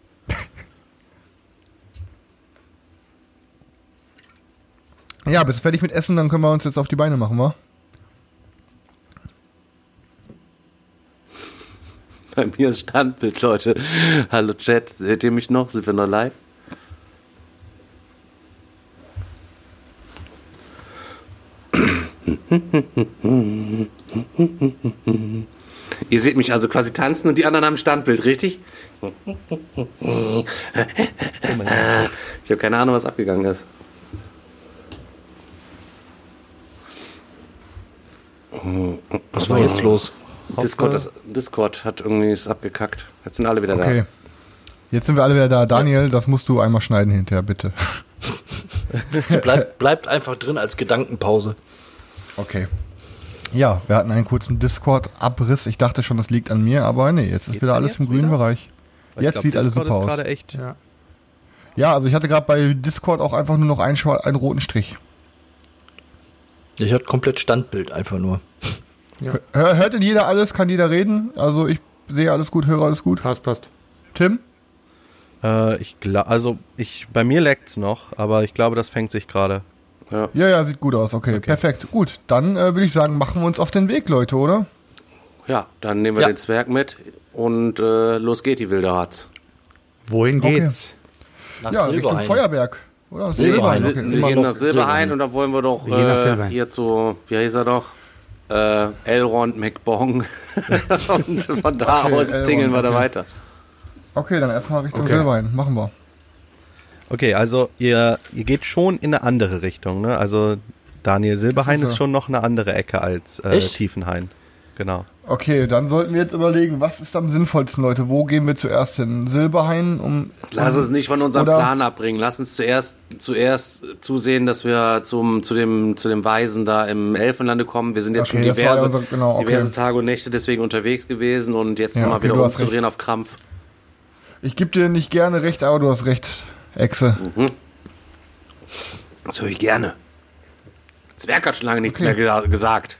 Ja, bist du fertig mit Essen, dann können wir uns jetzt auf die Beine machen, wa? Bei mir ist Standbild, Leute. Hallo Chat, seht ihr mich noch? Sind wir noch live? Ihr seht mich also quasi tanzen und die anderen haben Standbild, richtig? Ich habe keine Ahnung, was abgegangen ist. Was war jetzt los? Discord, ist, Discord hat irgendwie ist abgekackt. Jetzt sind alle wieder Okay. Jetzt sind wir alle wieder da. Daniel, das musst du einmal schneiden hinterher, bitte. [laughs] Bleib, bleibt einfach drin als Gedankenpause. Okay. Ja, wir hatten einen kurzen Discord-Abriss. Ich dachte schon, das liegt an mir, aber nee, jetzt ist Geht's wieder alles jetzt im grünen wieder? Bereich. Weil Jetzt glaub, sieht alles Discord super ist aus. gerade echt. Ja. Ja, also ich hatte gerade bei Discord auch einfach nur noch einen, einen roten Strich. Ich hatte komplett Standbild einfach nur. Hör, hört denn jeder alles? Kann jeder reden? Also ich sehe alles gut, höre alles gut. Passt, passt. Tim? Äh, ich glaube, also ich, bei mir leckt's noch, aber ich glaube, das fängt sich gerade. Ja. Ja, ja, sieht gut aus. Okay, perfekt. Gut, dann äh, würde ich sagen, machen wir uns auf den Weg, Leute, oder? ja, dann nehmen wir Ja. den Zwerg mit und äh, los geht die wilde Harz. Wohin Okay. geht's? Nach ja, Richtung Silberhain. Feuerberg. Oder? Silberhain. Wir, okay. wir gehen nach Silberhain Silberhain. und da wollen wir doch Wir äh, hier zu, wie heißt er doch? Äh, Elrond McBong. [laughs] und von da Okay, aus Elrond, zingeln wir da okay. weiter. Okay, dann erstmal Richtung Okay. Silberhain. Machen wir. Okay, also ihr, ihr geht schon in eine andere Richtung, ne? Also Daniel Silberhain ist, ist schon noch eine andere Ecke als äh? Tiefenhain. Genau. Okay, dann sollten wir jetzt überlegen, was ist am sinnvollsten, Leute? Wo gehen wir zuerst hin? Silberhain, um. Lass uns nicht von unserem oder- Plan abbringen. Lass uns zuerst, zuerst zusehen, dass wir zum, zu, dem, zu dem Weisen da im Elfenlande kommen. Wir sind jetzt Okay, schon ja diverse, unser- genau, okay. diverse Tage und Nächte deswegen unterwegs gewesen und jetzt Ja, nochmal okay, wieder umzudrehen recht. auf Krampf. Ich gebe dir nicht gerne recht, aber du hast recht, Echse. Das höre ich gerne. Zwerg hat schon lange nichts Okay. mehr ge gesagt.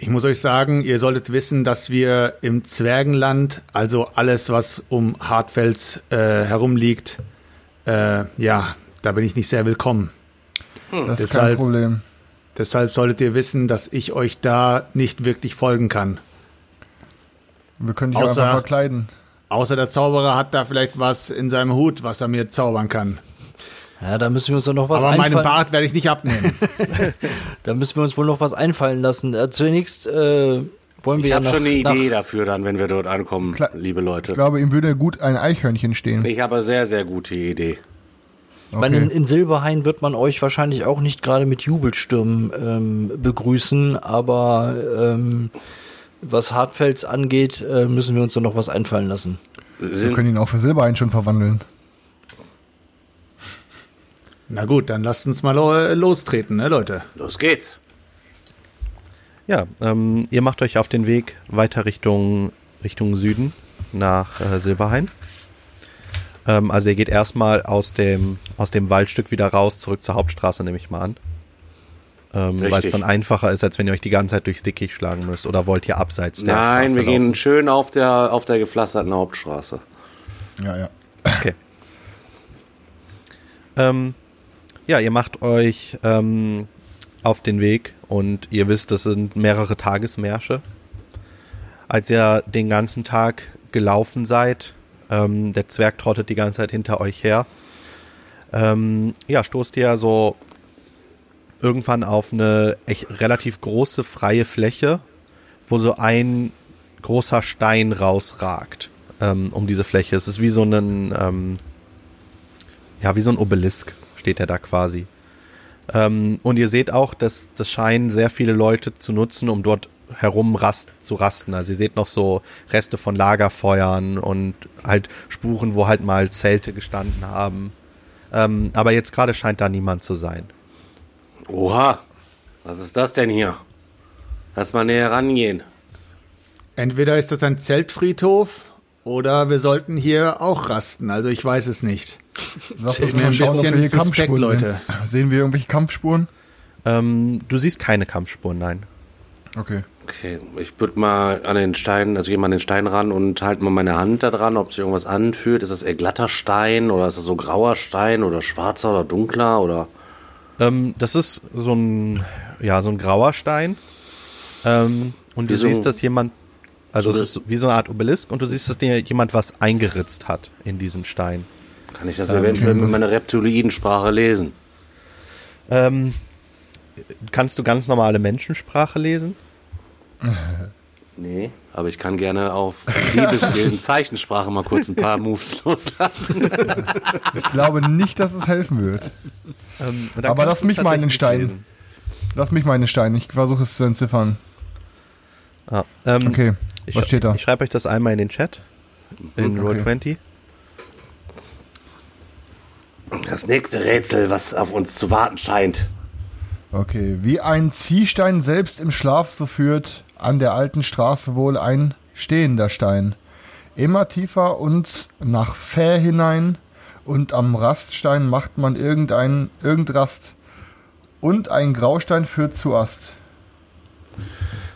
Ich muss euch sagen, ihr solltet wissen, dass wir im Zwergenland, also alles, was um Hartfels äh, herumliegt, äh, ja, da bin ich nicht sehr willkommen. Das ist kein Deshalb- Problem. Deshalb solltet ihr wissen, dass ich euch da nicht wirklich folgen kann. Wir können dich auch Außer- einfach verkleiden. Außer der Zauberer hat da vielleicht was in seinem Hut, was er mir zaubern kann. Ja, da müssen wir uns dann noch was Aber meinen einfallen. Bart werde ich nicht abnehmen. [laughs] Da müssen wir uns wohl noch was einfallen lassen. Äh, zunächst äh, wollen wir Ich ja habe schon eine Idee dafür dann, wenn wir dort ankommen, Klar. liebe Ich Leute. glaube, ihm würde gut ein Eichhörnchen stehen. Ich habe eine sehr, sehr gute Idee. Ich meine, in, Okay. in Silberhain wird man euch wahrscheinlich auch nicht gerade mit Jubelstürmen ähm, begrüßen, aber ähm, was Hartfels angeht, äh, müssen wir uns dann noch was einfallen lassen. Wir können ihn auch für Silberhain schon verwandeln. Na gut, dann lasst uns mal lo lostreten, ne, Leute? los geht's. Ja, ähm, ihr macht euch auf den Weg weiter Richtung, Richtung Süden nach äh, Silberhain. Ähm, also ihr geht erstmal aus dem, aus dem Waldstück wieder raus, zurück zur Hauptstraße, nehme ich mal an. Ähm, Weil es dann einfacher ist, als wenn ihr euch die ganze Zeit durchs Dickicht schlagen müsst. Oder wollt ihr abseits der Nein, Straße wir gehen laufen? schön auf der, auf der gepflasterten Hauptstraße. Ja, ja. Okay. Ähm, ja, ihr macht euch ähm, auf den Weg und ihr wisst, das sind mehrere Tagesmärsche. Als ihr den ganzen Tag gelaufen seid, ähm, der Zwerg trottet die ganze Zeit hinter euch her, ähm, ja, stoßt ihr so irgendwann auf eine echt relativ große freie Fläche, wo so ein großer Stein rausragt ähm, um diese Fläche. Es ist wie so ein, ähm, ja, wie so ein Obelisk steht er da quasi. Ähm, und ihr seht auch, dass das scheinen sehr viele Leute zu nutzen, um dort herum rast, zu rasten. Also ihr seht noch so Reste von Lagerfeuern und halt Spuren, wo halt mal Zelte gestanden haben. Ähm, aber jetzt gerade scheint da niemand zu sein. Oha, was ist das denn hier? Lass mal näher rangehen. Entweder ist das ein Zeltfriedhof oder wir sollten hier auch rasten. Also ich weiß es nicht. [laughs] Sag ist mir ein bisschen hier suspekt, Kampfspuren Leute. Sehen. [laughs] sehen wir irgendwelche Kampfspuren? Ähm, du siehst keine Kampfspuren, nein. Okay. Okay, ich würde mal an den Stein, also gehe mal an den Stein ran und halte mal meine Hand da dran, ob sich irgendwas anfühlt. Ist das eher glatter Stein oder ist das so grauer Stein oder schwarzer oder dunkler oder? Ähm, das ist so ein, ja, so ein grauer Stein. Ähm, und Wie du so- siehst, dass jemand, also so es ist wie so eine Art Obelisk und du siehst, dass dir jemand was eingeritzt hat in diesen Stein. Kann ich das eventuell mit meiner Reptiloidensprache lesen? Ähm, kannst du ganz normale Menschensprache lesen? [laughs] Nee, aber ich kann gerne auf Liebeswillen [laughs] Zeichensprache mal kurz ein paar Moves loslassen. [laughs] Ich glaube nicht, dass es helfen wird. Ähm, Aber lass mich mal in den tatsächlich Stein. lesen. Lass mich mal in den Stein. Ich versuche es zu entziffern. Ah, ähm, Okay, ich, was steht da? Ich schreibe euch das einmal in den Chat. In Okay. Roll20. Das nächste Rätsel, was auf uns zu warten scheint. Okay, wie ein Ziehstein selbst im Schlaf so führt, an der alten Straße wohl ein stehender Stein. Immer tiefer uns nach Fäh hinein und am Raststein macht man irgendein irgendrast und ein Graustein führt zu Ast.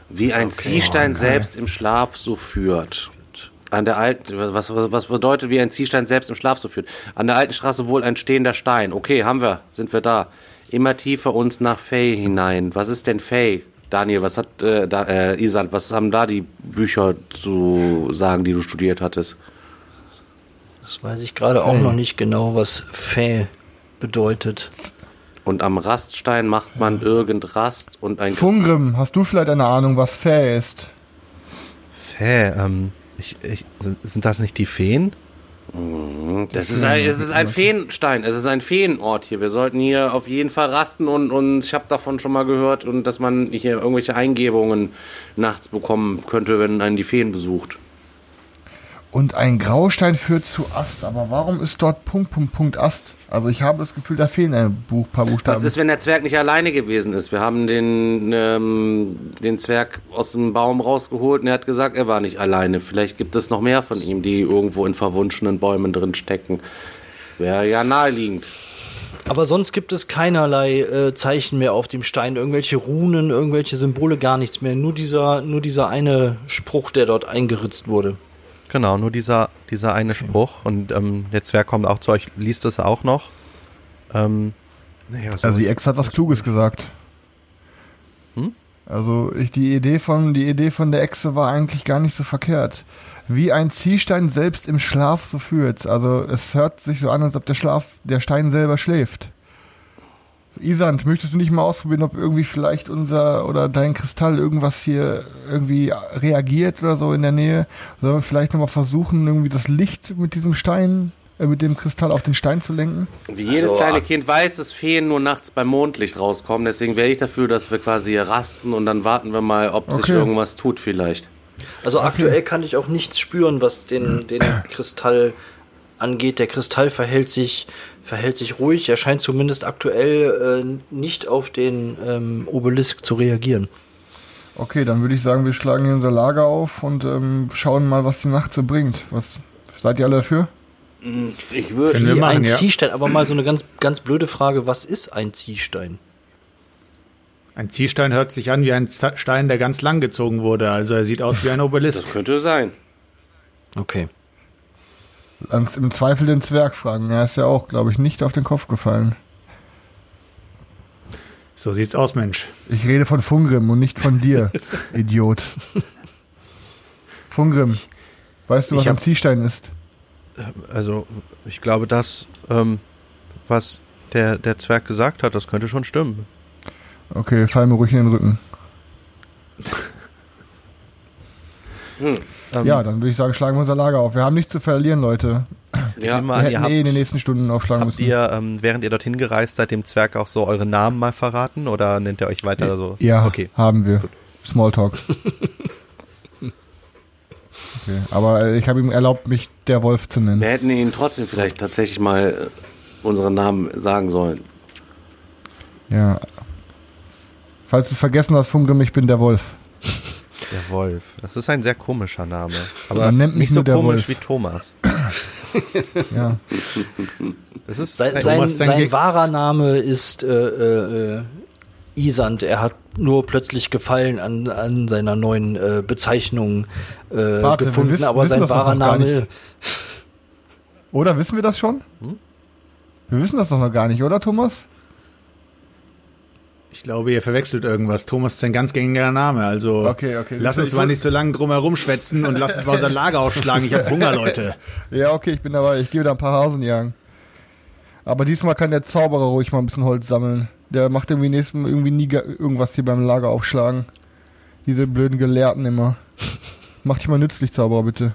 Wie ein Ziehstein selbst im Schlaf so führt. An der alten, was, was, was bedeutet, wie ein Ziehstein selbst im Schlaf so führt? An der alten Straße wohl ein stehender Stein. Okay, haben wir, sind wir da. Immer tiefer uns nach Fey hinein. Was ist denn Fey? Daniel, was hat, äh, da, äh, Isand, was haben da die Bücher zu sagen, die du studiert hattest? Das weiß ich gerade auch noch nicht genau, was Fä bedeutet. Und am Raststein macht man irgend Rast und ein Fungrim, hast du vielleicht eine Ahnung, was Fä ist? Fä, ähm, ich, ich, sind das nicht die Feen? Das ist ein, es ist ein Feenstein, es ist ein Feenort hier. Wir sollten hier auf jeden Fall rasten und, und ich habe davon schon mal gehört und dass man hier irgendwelche Eingebungen nachts bekommen könnte, wenn einen die Feen besucht. Und ein Graustein führt zu Ast. Aber warum ist dort Punkt, Punkt, Punkt Ast? Also ich habe das Gefühl, da fehlen ein Buch, paar Buchstaben. Was ist, wenn der Zwerg nicht alleine gewesen ist? Wir haben den, ähm, den Zwerg aus dem Baum rausgeholt und er hat gesagt, er war nicht alleine. Vielleicht gibt es noch mehr von ihm, die irgendwo in verwunschenen Bäumen drin stecken. Wäre ja naheliegend. Aber sonst gibt es keinerlei äh, Zeichen mehr auf dem Stein, irgendwelche Runen, irgendwelche Symbole, gar nichts mehr. Nur dieser, nur dieser eine Spruch, der dort eingeritzt wurde. Genau, nur dieser, dieser eine Spruch. Und ähm, der Zwerg kommt auch zu euch, liest es auch noch. Ähm, naja, so Also die Ex hat was Kluges gesagt. Hm? Also ich, die Idee von die Idee von der Echse war eigentlich gar nicht so verkehrt. Wie ein Ziehstein selbst im Schlaf so führt. Also es hört sich so an, als ob der Schlaf der Stein selber schläft. Isand, möchtest du nicht mal ausprobieren, ob irgendwie vielleicht unser oder dein Kristall irgendwas hier irgendwie reagiert oder so in der Nähe? Sollen wir vielleicht nochmal versuchen, irgendwie das Licht mit diesem Stein, äh, mit dem Kristall auf den Stein zu lenken? Wie jedes Also, kleine ah. Kind weiß, dass Feen nur nachts beim Mondlicht rauskommen. Deswegen wäre ich dafür, dass wir quasi hier rasten und dann warten wir mal, ob sich Okay. irgendwas tut vielleicht. Also aktuell kann ich auch nichts spüren, was den, den [clears throat] Kristall angeht. Der Kristall verhält sich, verhält sich ruhig. Er scheint zumindest aktuell äh, nicht auf den ähm, Obelisk zu reagieren. Okay, dann würde ich sagen, wir schlagen hier unser Lager auf und ähm, schauen mal, was die Nacht so bringt. Was seid ihr alle dafür? Ich würde. Machen, ein ja. Ziehstein, aber mal so eine ganz, ganz blöde Frage, was ist ein Ziehstein? Ein Ziehstein hört sich an wie ein Stein, der ganz lang gezogen wurde. Also er sieht aus wie ein [laughs] Obelisk. Das könnte sein. Okay. Im Zweifel den Zwerg fragen. Er ist ja auch, glaube ich, nicht auf den Kopf gefallen. So sieht's aus, Mensch. Ich rede von Fungrim und nicht von dir, [laughs] Idiot. Fungrim, weißt du, was hab- ein Ziehstein ist? Also, ich glaube, das, ähm, was der, der Zwerg gesagt hat, das könnte schon stimmen. Okay, fall mir ruhig in den Rücken. Ähm, Ja, dann würde ich sagen, schlagen wir unser Lager auf. Wir haben nichts zu verlieren, Leute. Ja. Wir an, ihr hätten habt, eh in den nächsten Stunden aufschlagen habt müssen. ihr, ähm, während ihr dorthin gereist seid, dem Zwerg auch so eure Namen mal verraten oder nennt er euch weiter so? Ja, Okay. haben wir. Smalltalk. [laughs] okay, aber äh, ich habe ihm erlaubt, mich der Wolf zu nennen. Wir hätten ihnen trotzdem vielleicht tatsächlich mal äh, unseren Namen sagen sollen. Ja. Falls du es vergessen hast, Fungrim, ich bin der Wolf. Der Wolf. Das ist ein sehr komischer Name. Aber Man nennt mich nicht so komisch Wolf. wie Thomas. [laughs] Ja. Das ist Sein, ein- sein, sein wahrer Name ist äh, äh, Isand. Er hat nur plötzlich Gefallen an, an seiner neuen äh, Bezeichnung äh, Warte, wir gefunden, wissen- aber wissen sein wahrer Name. nicht. [laughs] Oder wissen wir das schon? Hm? Wir wissen das doch noch gar nicht, oder Thomas? Ich glaube, ihr verwechselt irgendwas. Thomas ist ein ganz gängiger Name. Also Okay, okay. lass Ich uns mal nicht so lange drum herum schwätzen und lasst uns mal unser Lager aufschlagen. Ich habe Hunger, Leute. [laughs] Ja, okay, ich bin dabei. Ich gehe da ein paar Hasen jagen. Aber diesmal kann der Zauberer ruhig mal ein bisschen Holz sammeln. Der macht irgendwie nächstes Mal irgendwie nie ge- irgendwas hier beim Lager aufschlagen. Diese blöden Gelehrten immer. Mach dich mal nützlich, Zauberer, bitte.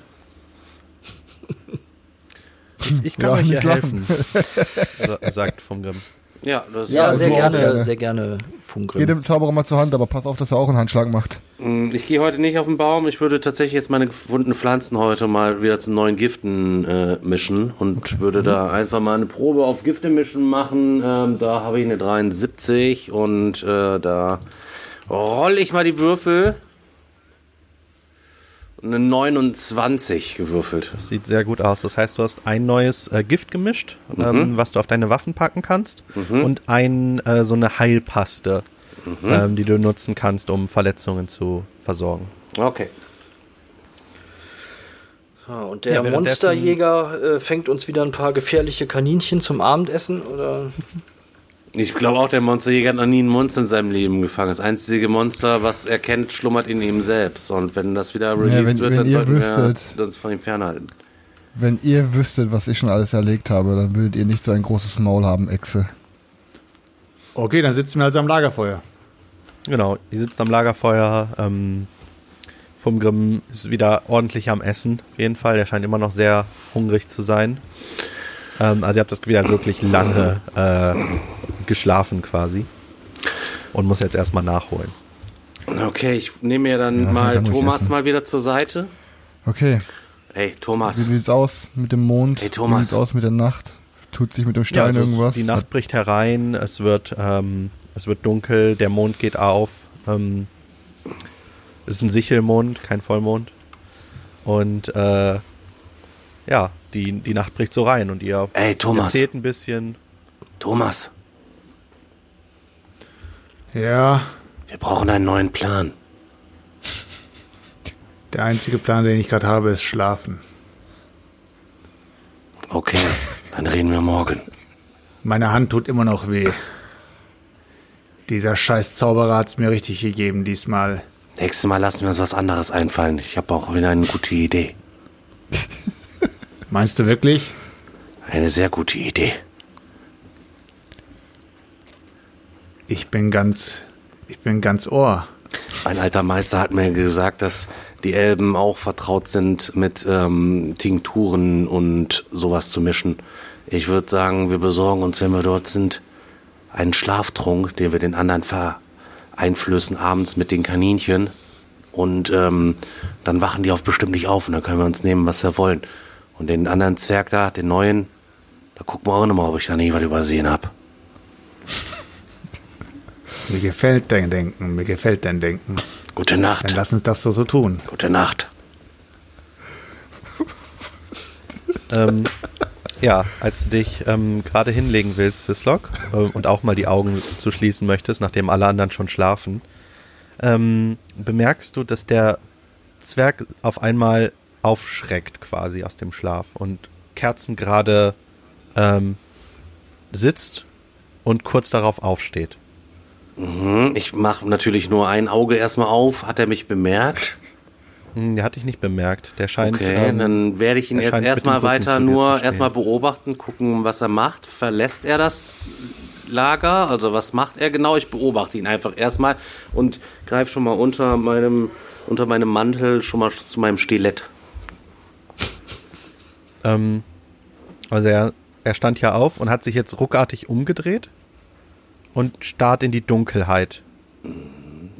ich kann Ja, euch helfen, [laughs] sagt Fungrim. Ja, das Ja, Ja, sehr gerne, gerne. sehr gerne, Fungrim. Geh dem Zauberer mal zur Hand, aber pass auf, dass er auch einen Handschlag macht. Mm, Ich gehe heute nicht auf den Baum. Ich würde tatsächlich jetzt meine gefundenen Pflanzen heute mal wieder zu neuen Giften äh, mischen und würde da einfach mal eine Probe auf Gifte mischen machen. Ähm, da habe ich eine 73 und äh, da roll ich mal die Würfel. Eine 29 gewürfelt. Das sieht sehr gut aus. Das heißt, du hast ein neues äh, Gift gemischt, ähm, was du auf deine Waffen packen kannst und ein, äh, so eine Heilpaste, ähm, die du nutzen kannst, um Verletzungen zu versorgen. Okay. Ja, und der Ja, Monsterjäger äh, fängt uns wieder ein paar gefährliche Kaninchen zum Abendessen oder [laughs] Ich glaube auch, der Monsterjäger hat noch nie ein Monster in seinem Leben gefangen. Das einzige Monster, was er kennt, schlummert in ihm selbst. Und wenn das wieder released wenn- wird, wenn dann sollten wüsstet. wir uns von ihm fernhalten. Wenn ihr wüsstet, was ich schon alles erlegt habe, dann würdet ihr nicht so ein großes Maul haben, Echse. Okay, dann sitzen wir also am Lagerfeuer. Genau, ihr sitzt am Lagerfeuer. Ähm, Fumgrim ist wieder ordentlich am Essen, auf jeden Fall. Er scheint immer noch sehr hungrig zu sein. Ähm, also ihr habt das wieder wirklich lange äh, geschlafen quasi. Und muss jetzt erstmal nachholen. Okay, ich nehme mir dann Ja, mal ruhig Thomas mal wieder zur Seite. Okay, Hey, wie Thomas. sieht's aus mit dem Mond? Hey, Thomas. Wie sieht's aus mit der Nacht? Tut sich mit dem Stein also es- irgendwas? Die Nacht bricht herein, es wird, ähm, es wird dunkel, der Mond geht auf. Ähm, es ist ein Sichelmond, kein Vollmond. Und äh, ja, die, die Nacht bricht so rein und ihr Ey, Thomas. erzählt ein bisschen. Thomas, Ja, wir brauchen einen neuen Plan. [laughs] der einzige Plan, den ich gerade habe, ist schlafen. Okay, dann reden wir morgen. Meine Hand tut immer noch weh. Dieser scheiß Zauberer hat's mir richtig gegeben diesmal. Nächstes Mal lassen wir uns was anderes einfallen. Ich habe auch wieder eine gute Idee. [laughs] Meinst du wirklich? Eine sehr gute Idee. Ich bin ganz, ich bin ganz Ohr. Ein alter Meister hat mir gesagt, dass die Elben auch vertraut sind mit ähm, Tinkturen und sowas zu mischen. Ich würde sagen, wir besorgen uns, wenn wir dort sind, einen Schlaftrunk, den wir den anderen vereinflößen abends mit den Kaninchen. Und ähm, dann wachen die auf bestimmt nicht auf und dann können wir uns nehmen, was wir wollen. Und den anderen Zwerg da, den neuen, da gucken wir auch nochmal, ob ich da nicht was übersehen hab. Mir gefällt dein Denken, mir gefällt dein Denken. Gute Dann Nacht. lass uns das so, so tun. Gute Nacht. Ähm, ja, als du dich ähm, gerade hinlegen willst, Sislok, äh, und auch mal die Augen zu schließen möchtest, nachdem alle anderen schon schlafen, ähm, bemerkst du, dass der Zwerg auf einmal aufschreckt quasi aus dem Schlaf und Kerzen gerade ähm, sitzt und kurz darauf aufsteht. Hm, Ich mache natürlich nur ein Auge erstmal auf. Hat er mich bemerkt? Hm, der hat dich nicht bemerkt. Der scheint. Okay, ähm, dann werde ich ihn jetzt erstmal weiter nur erstmal beobachten, gucken, was er macht. Verlässt er das Lager? Also was macht er genau? Ich beobachte ihn einfach erstmal und greife schon mal unter meinem unter meinem Mantel schon mal zu meinem Stilett. Ähm, also er, er stand ja auf und hat sich jetzt ruckartig umgedreht und starrt in die Dunkelheit.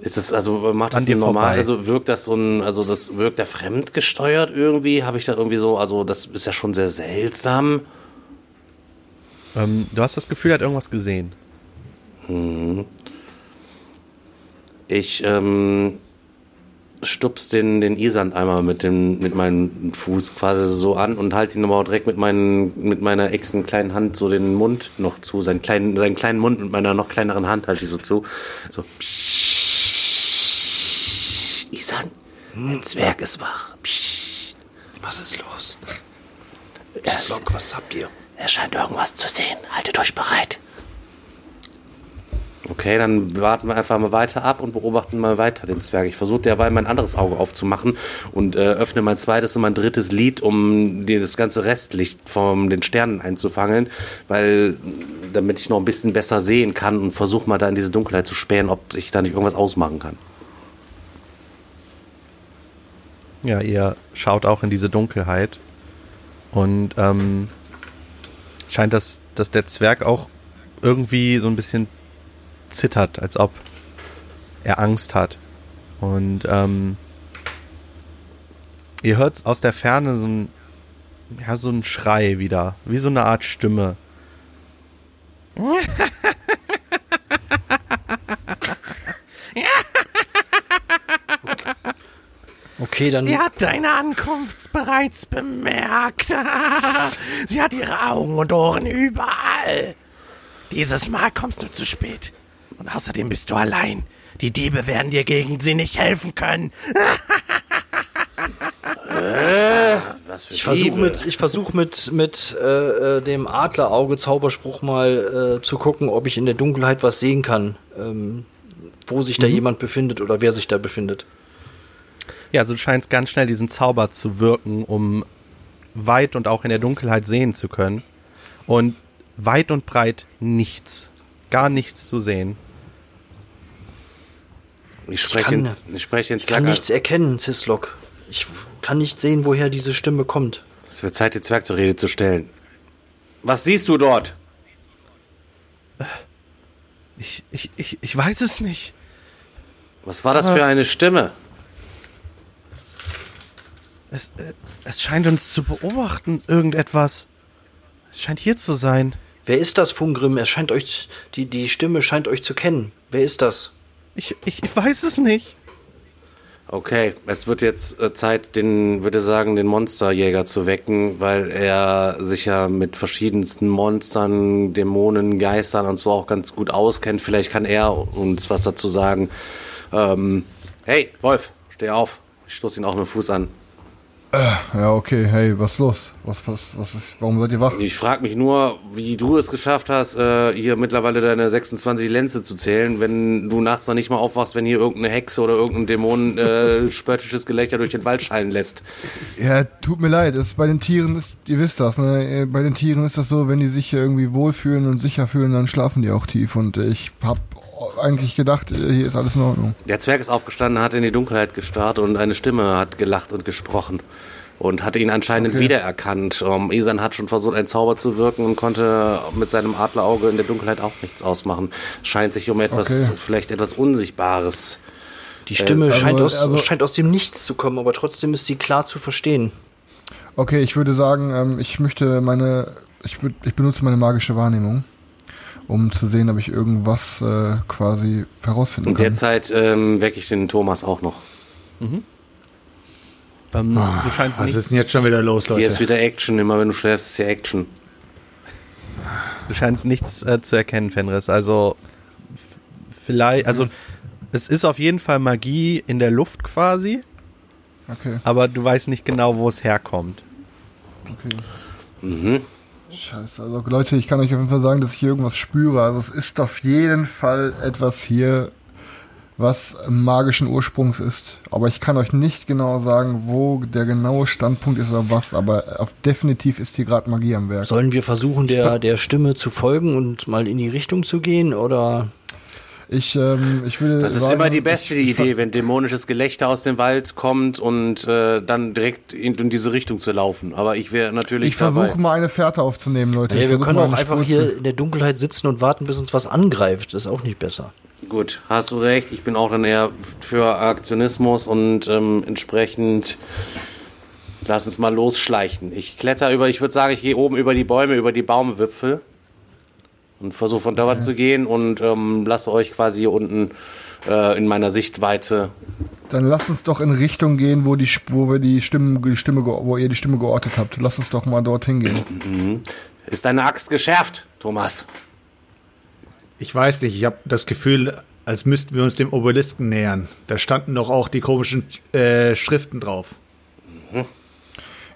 Ist es also macht das dir normal? vorbei. Also wirkt das so ein also das wirkt der fremdgesteuert irgendwie? Habe ich da irgendwie so also das ist ja schon sehr seltsam. Ähm, du hast das Gefühl, er hat irgendwas gesehen. Ich ähm, stups den, den Isand einmal mit, dem, mit meinem Fuß quasi so an und halte ihn auch direkt mit, meinen, mit meiner exten kleinen Hand so den Mund noch zu. Seinen kleinen, seinen kleinen Mund mit meiner noch kleineren Hand halte ich so zu. So. Psst, Isan, ein Zwerg ist wach. Psst. Was ist los? Er, ist, was habt ihr? er scheint irgendwas zu sehen. Haltet euch bereit. Okay, dann warten wir einfach mal weiter ab und beobachten mal weiter den Zwerg. Ich versuche derweil mein anderes Auge aufzumachen und äh, öffne mein zweites und mein drittes Lied, um dir das ganze Restlicht von den Sternen einzufangen, weil damit ich noch ein bisschen besser sehen kann und versuche mal da in diese Dunkelheit zu spähen, ob ich da nicht irgendwas ausmachen kann. Ja, ihr schaut auch in diese Dunkelheit und ähm, scheint, dass, dass der Zwerg auch irgendwie so ein bisschen zittert, als ob er Angst hat. Und ähm, ihr hört aus der Ferne so ein, ja, so ein Schrei wieder, wie so eine Art Stimme. Okay, dann. Sie hat deine Ankunft bereits bemerkt. [laughs] Sie hat ihre Augen und Ohren überall. Dieses Mal kommst du zu spät. Und außerdem bist du allein. Die Diebe werden dir gegen sie nicht helfen können. Was für Ich versuche mit, ich versuch mit, mit äh, äh, dem Adlerauge-Zauberspruch mal äh, zu gucken, ob ich in der Dunkelheit was sehen kann. Ähm, wo sich da jemand befindet oder wer sich da befindet. Ja, also du scheinst ganz schnell diesen Zauber zu wirken, um weit und auch in der Dunkelheit sehen zu können. Und weit und breit nichts. Gar nichts zu sehen. Ich spreche, kann- in, ich spreche ins Ich kann nichts erkennen, Cislok. Ich kann nicht sehen, woher diese Stimme kommt. Es wird Zeit, den Zwerg zur Rede zu stellen. Was siehst du dort? Ich, ich, ich, ich weiß es nicht. Was war das für eine Stimme? Es, äh, es scheint uns zu beobachten, irgendetwas. Es scheint hier zu sein. Wer ist das, Fungrim? Er scheint euch, die, die Stimme scheint euch zu kennen. Wer ist das? Ich, ich, ich weiß es nicht. Okay, es wird jetzt äh, Zeit, den, würde sagen, den Monsterjäger zu wecken, weil er sich ja mit verschiedensten Monstern, Dämonen, Geistern und so auch ganz gut auskennt. Vielleicht kann er uns was dazu sagen. Ähm, hey, Wolf, steh auf. Ich stoße ihn auch mit dem Fuß an. Ja, okay, hey, was ist los? Was, was, was ist, warum seid ihr wach? Ich frage mich nur, wie du es geschafft hast, äh, hier mittlerweile deine 26 Lenze zu zählen, wenn du nachts noch nicht mal aufwachst, wenn hier irgendeine Hexe oder irgendein Dämon äh, [laughs] spöttisches Gelächter durch den Wald schallen lässt. Ja, tut mir leid, es, bei den Tieren ist, ihr wisst das, ne? Äh, Bei den Tieren ist das so, wenn die sich irgendwie wohlfühlen und sicher fühlen, dann schlafen die auch tief. Und äh, ich hab eigentlich gedacht, äh, hier ist alles in Ordnung. Der Zwerg ist aufgestanden, hat in die Dunkelheit gestarrt und eine Stimme hat gelacht und gesprochen und hatte ihn anscheinend Okay. wiedererkannt. Um, Isan hat schon versucht, einen Zauber zu wirken und konnte mit seinem Adlerauge in der Dunkelheit auch nichts ausmachen. Scheint sich um etwas, Okay. vielleicht etwas Unsichtbares. Die Stimme also- scheint, aus, also- scheint aus dem Nichts zu kommen, aber trotzdem ist sie klar zu verstehen. Okay, ich würde sagen, ähm, ich möchte meine, ich, ich benutze meine magische Wahrnehmung, um zu sehen, ob ich irgendwas äh, quasi herausfinden In kann. der Zeit ähm, wecke ich den Thomas auch noch. Ähm, du scheinst Was nichts, ist denn jetzt schon wieder los, Leute? Hier ist wieder Action. Immer wenn du schläfst, ist hier Action. du scheinst nichts äh, zu erkennen, Fenris. Also vielleicht, also es ist auf jeden Fall Magie in der Luft quasi, Okay, aber du weißt nicht genau, wo es herkommt. okay. Mhm. Scheiße, also Leute, ich kann euch auf jeden Fall sagen, dass ich hier irgendwas spüre. Also es ist auf jeden Fall etwas hier, was magischen Ursprungs ist. Aber ich kann euch nicht genau sagen, wo der genaue Standpunkt ist oder was. Aber auf, definitiv ist hier gerade Magie am Werk. Sollen wir versuchen, der, der Stimme zu folgen und mal in die Richtung zu gehen? Oder Ich, ähm, ich würde Das ist sagen, immer die beste ich, Idee, wenn dämonisches Gelächter aus dem Wald kommt und äh, dann direkt in, in diese Richtung zu laufen. Aber ich wäre natürlich Ich versuche mal eine Fährte aufzunehmen, Leute. ja, wir können auch einfach hier in der Dunkelheit sitzen und warten, bis uns was angreift. Das ist auch nicht besser. Gut, hast du recht. Ich bin auch dann eher für Aktionismus und ähm, entsprechend lass uns mal losschleichen. Ich kletter über, ich würde sagen, ich gehe oben über die Bäume, über die Baumwipfel und versuche von dort zu gehen und ähm, lasse euch quasi hier unten äh, in meiner Sichtweite. Dann lasst uns doch in Richtung gehen, wo die wo wir die Stimme, die Stimme, wo ihr die Stimme geortet habt. Lasst uns doch mal dorthin gehen. Ist deine Axt geschärft, Thomas? Ich weiß nicht, ich habe das Gefühl, als müssten wir uns dem Obelisken nähern. Da standen doch auch die komischen äh, Schriften drauf.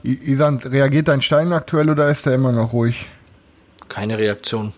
I- Isan, reagiert dein Stein aktuell oder ist er immer noch ruhig? Keine Reaktion.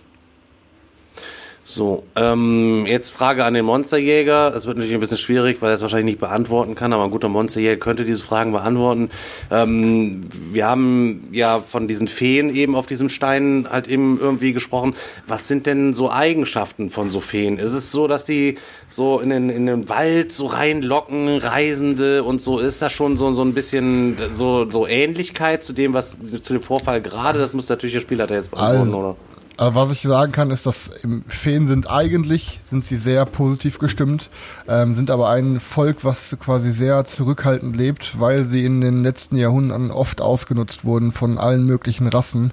So, ähm, jetzt Frage an den Monsterjäger. Das wird natürlich ein bisschen schwierig, weil er es wahrscheinlich nicht beantworten kann, aber ein guter Monsterjäger könnte diese Fragen beantworten. Ähm, wir haben ja von diesen Feen eben auf diesem Stein halt eben irgendwie gesprochen. Was sind denn so Eigenschaften von so Feen? Ist es so, dass die so in den, in den Wald so reinlocken, Reisende und so? Ist das schon so, so ein bisschen so, so Ähnlichkeit zu dem, was zu dem Vorfall gerade? Das muss natürlich der Spielleiter jetzt beantworten, Also, oder? Aber was ich sagen kann, ist, dass Feen sind eigentlich, sind sie sehr positiv gestimmt, ähm, sind aber ein Volk, was quasi sehr zurückhaltend lebt, weil sie in den letzten Jahrhunderten oft ausgenutzt wurden von allen möglichen Rassen,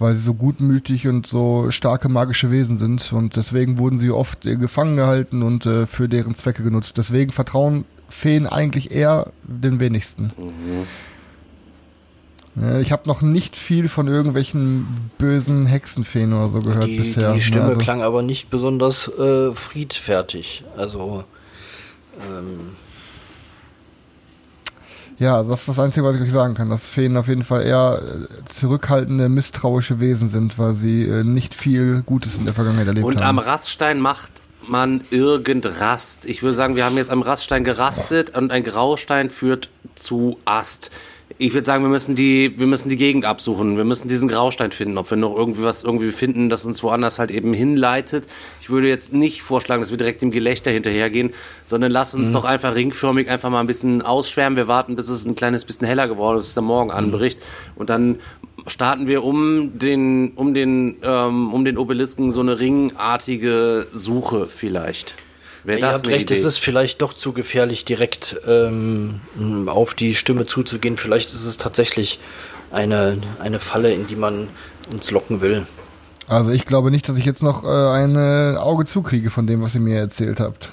weil sie so gutmütig und so starke magische Wesen sind und deswegen wurden sie oft äh, gefangen gehalten und äh, für deren Zwecke genutzt. Deswegen vertrauen Feen eigentlich eher den wenigsten. Ja, Ich habe noch nicht viel von irgendwelchen bösen Hexenfeen oder so gehört Die, bisher. die Stimme Also, klang aber nicht besonders äh, friedfertig. Also, ähm, Ja, das ist das Einzige, was ich euch sagen kann, dass Feen auf jeden Fall eher äh, zurückhaltende, misstrauische Wesen sind, weil sie äh, nicht viel Gutes in der Vergangenheit erlebt Und am haben. Raststein macht man irgend Rast. Ich würde sagen, wir haben jetzt am Raststein gerastet und ein Graustein führt zu Ast. Ich würde sagen, wir müssen die, wir müssen die Gegend absuchen. Wir müssen diesen Graustein finden. Ob wir noch irgendwie was irgendwie finden, das uns woanders halt eben hinleitet. Ich würde jetzt nicht vorschlagen, dass wir direkt dem Gelächter hinterhergehen, sondern lass uns doch einfach ringförmig einfach mal ein bisschen ausschwärmen. Wir warten, bis es ein kleines bisschen heller geworden ist, bis der Morgen anbricht. Und dann starten wir um den, um den, ähm, um den Obelisken so eine ringartige Suche vielleicht. Wäre Ihr das habt eine recht, Idee? es ist vielleicht doch zu gefährlich, direkt ähm, auf die Stimme zuzugehen. Vielleicht ist es tatsächlich eine, eine Falle, in die man uns locken will. Also ich glaube nicht, dass ich jetzt noch äh, ein äh, Auge zukriege von dem, was ihr mir erzählt habt.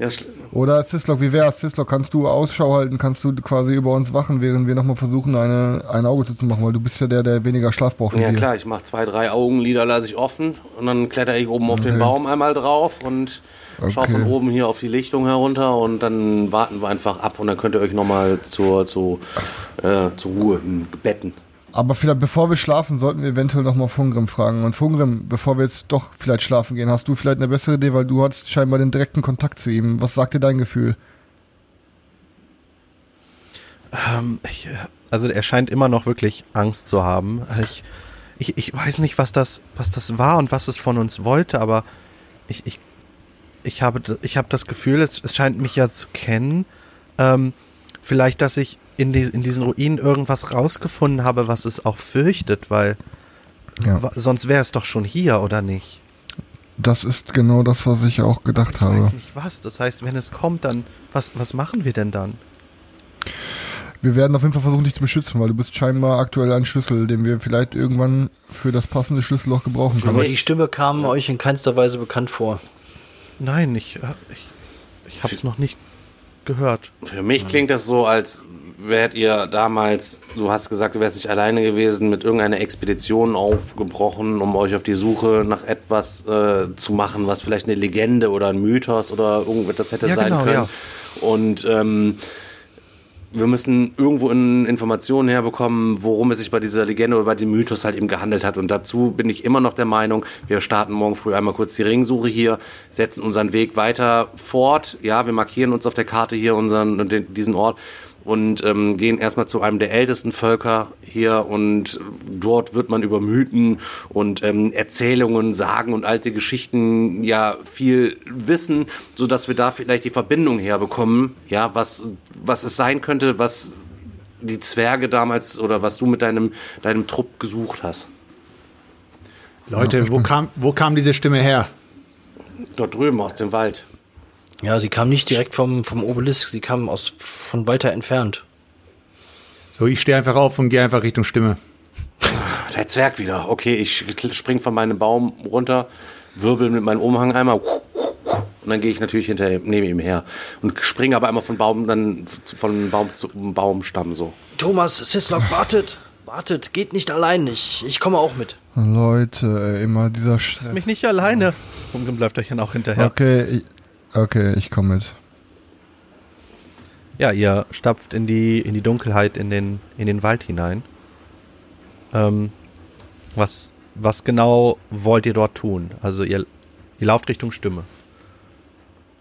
Ja, Oder Cislok, wie wär's? Cislok, kannst du Ausschau halten? Kannst du quasi über uns wachen, während wir nochmal versuchen, eine, ein Auge zuzumachen? Weil du bist ja der, der weniger Schlaf braucht. Ja klar, ich mache zwei, drei Augenlider, lasse ich offen und dann kletter ich oben auf den Okay. Baum einmal drauf und schau Okay. von oben hier auf die Lichtung herunter und dann warten wir einfach ab und dann könnt ihr euch nochmal zur, zur, äh, zur Ruhe betten. Aber vielleicht, bevor wir schlafen, sollten wir eventuell nochmal Fungrim fragen. Und Fungrim, bevor wir jetzt doch vielleicht schlafen gehen, hast du vielleicht eine bessere Idee, weil du hattest scheinbar den direkten Kontakt zu ihm. Was sagt dir dein Gefühl? Ähm, ich, also er scheint immer noch wirklich Angst zu haben. Ich, ich, ich weiß nicht, was das, was das war und was es von uns wollte, aber ich, ich, ich habe, ich habe das Gefühl, es, es scheint mich ja zu kennen. Ähm, vielleicht, dass ich in, die, in diesen Ruinen irgendwas rausgefunden habe, was es auch fürchtet, weil Ja. sonst wäre es doch schon hier, oder nicht? Das ist genau das, was ich auch gedacht Ich habe. weiß nicht was. Das heißt, wenn es kommt, dann was, was machen wir denn dann? Wir werden auf jeden Fall versuchen, dich zu beschützen, weil du bist scheinbar aktuell ein Schlüssel, den wir vielleicht irgendwann für das passende Schlüsselloch gebrauchen können. Aber die Stimme kam euch in keinster Weise bekannt vor. Nein, ich, ich, ich habe es noch nicht gehört. Für mich klingt das so, als wärt ihr damals, du hast gesagt, du wärst nicht alleine gewesen, mit irgendeiner Expedition aufgebrochen, um euch auf die Suche nach etwas äh, zu machen, was vielleicht eine Legende oder ein Mythos oder irgendwas hätte Ja, sein genau, können. ja. Und ähm, wir müssen irgendwo in Informationen herbekommen, worum es sich bei dieser Legende oder bei dem Mythos halt eben gehandelt hat. Und dazu bin ich immer noch der Meinung, wir starten morgen früh einmal kurz die Ringsuche hier, setzen unseren Weg weiter fort. Ja, wir markieren uns auf der Karte hier unseren, diesen Ort und ähm, gehen erstmal zu einem der ältesten Völker hier und dort wird man über Mythen und ähm, Erzählungen, Sagen und alte Geschichten ja viel wissen, so dass wir da vielleicht die Verbindung herbekommen, ja, was was es sein könnte, was die Zwerge damals oder was du mit deinem deinem Trupp gesucht hast. Leute, wo kam, wo kam diese Stimme her? Dort drüben aus dem Wald. Ja, sie kam nicht direkt vom, vom Obelisk, sie kam aus von weiter entfernt. So, ich stehe einfach auf und gehe einfach Richtung Stimme. Der Zwerg wieder. Okay, ich spring von meinem Baum runter, wirbel mit meinem Umhang einmal und dann gehe ich natürlich hinter neben ihm her und springe aber einmal von Baum dann von Baum zu Baumstamm so. Thomas, Sislok, wartet! Wartet, geht nicht allein, ich, ich komme auch mit. Leute, immer dieser Lass Stress. mich nicht alleine. Rumgrim bleibt euch dann auch hinterher. Okay, ich, okay, ich komme mit. Ja, ihr stapft in die, in die Dunkelheit, in den, in den Wald hinein. Ähm, was, was genau wollt ihr dort tun? Also ihr, ihr lauft Richtung Stimme.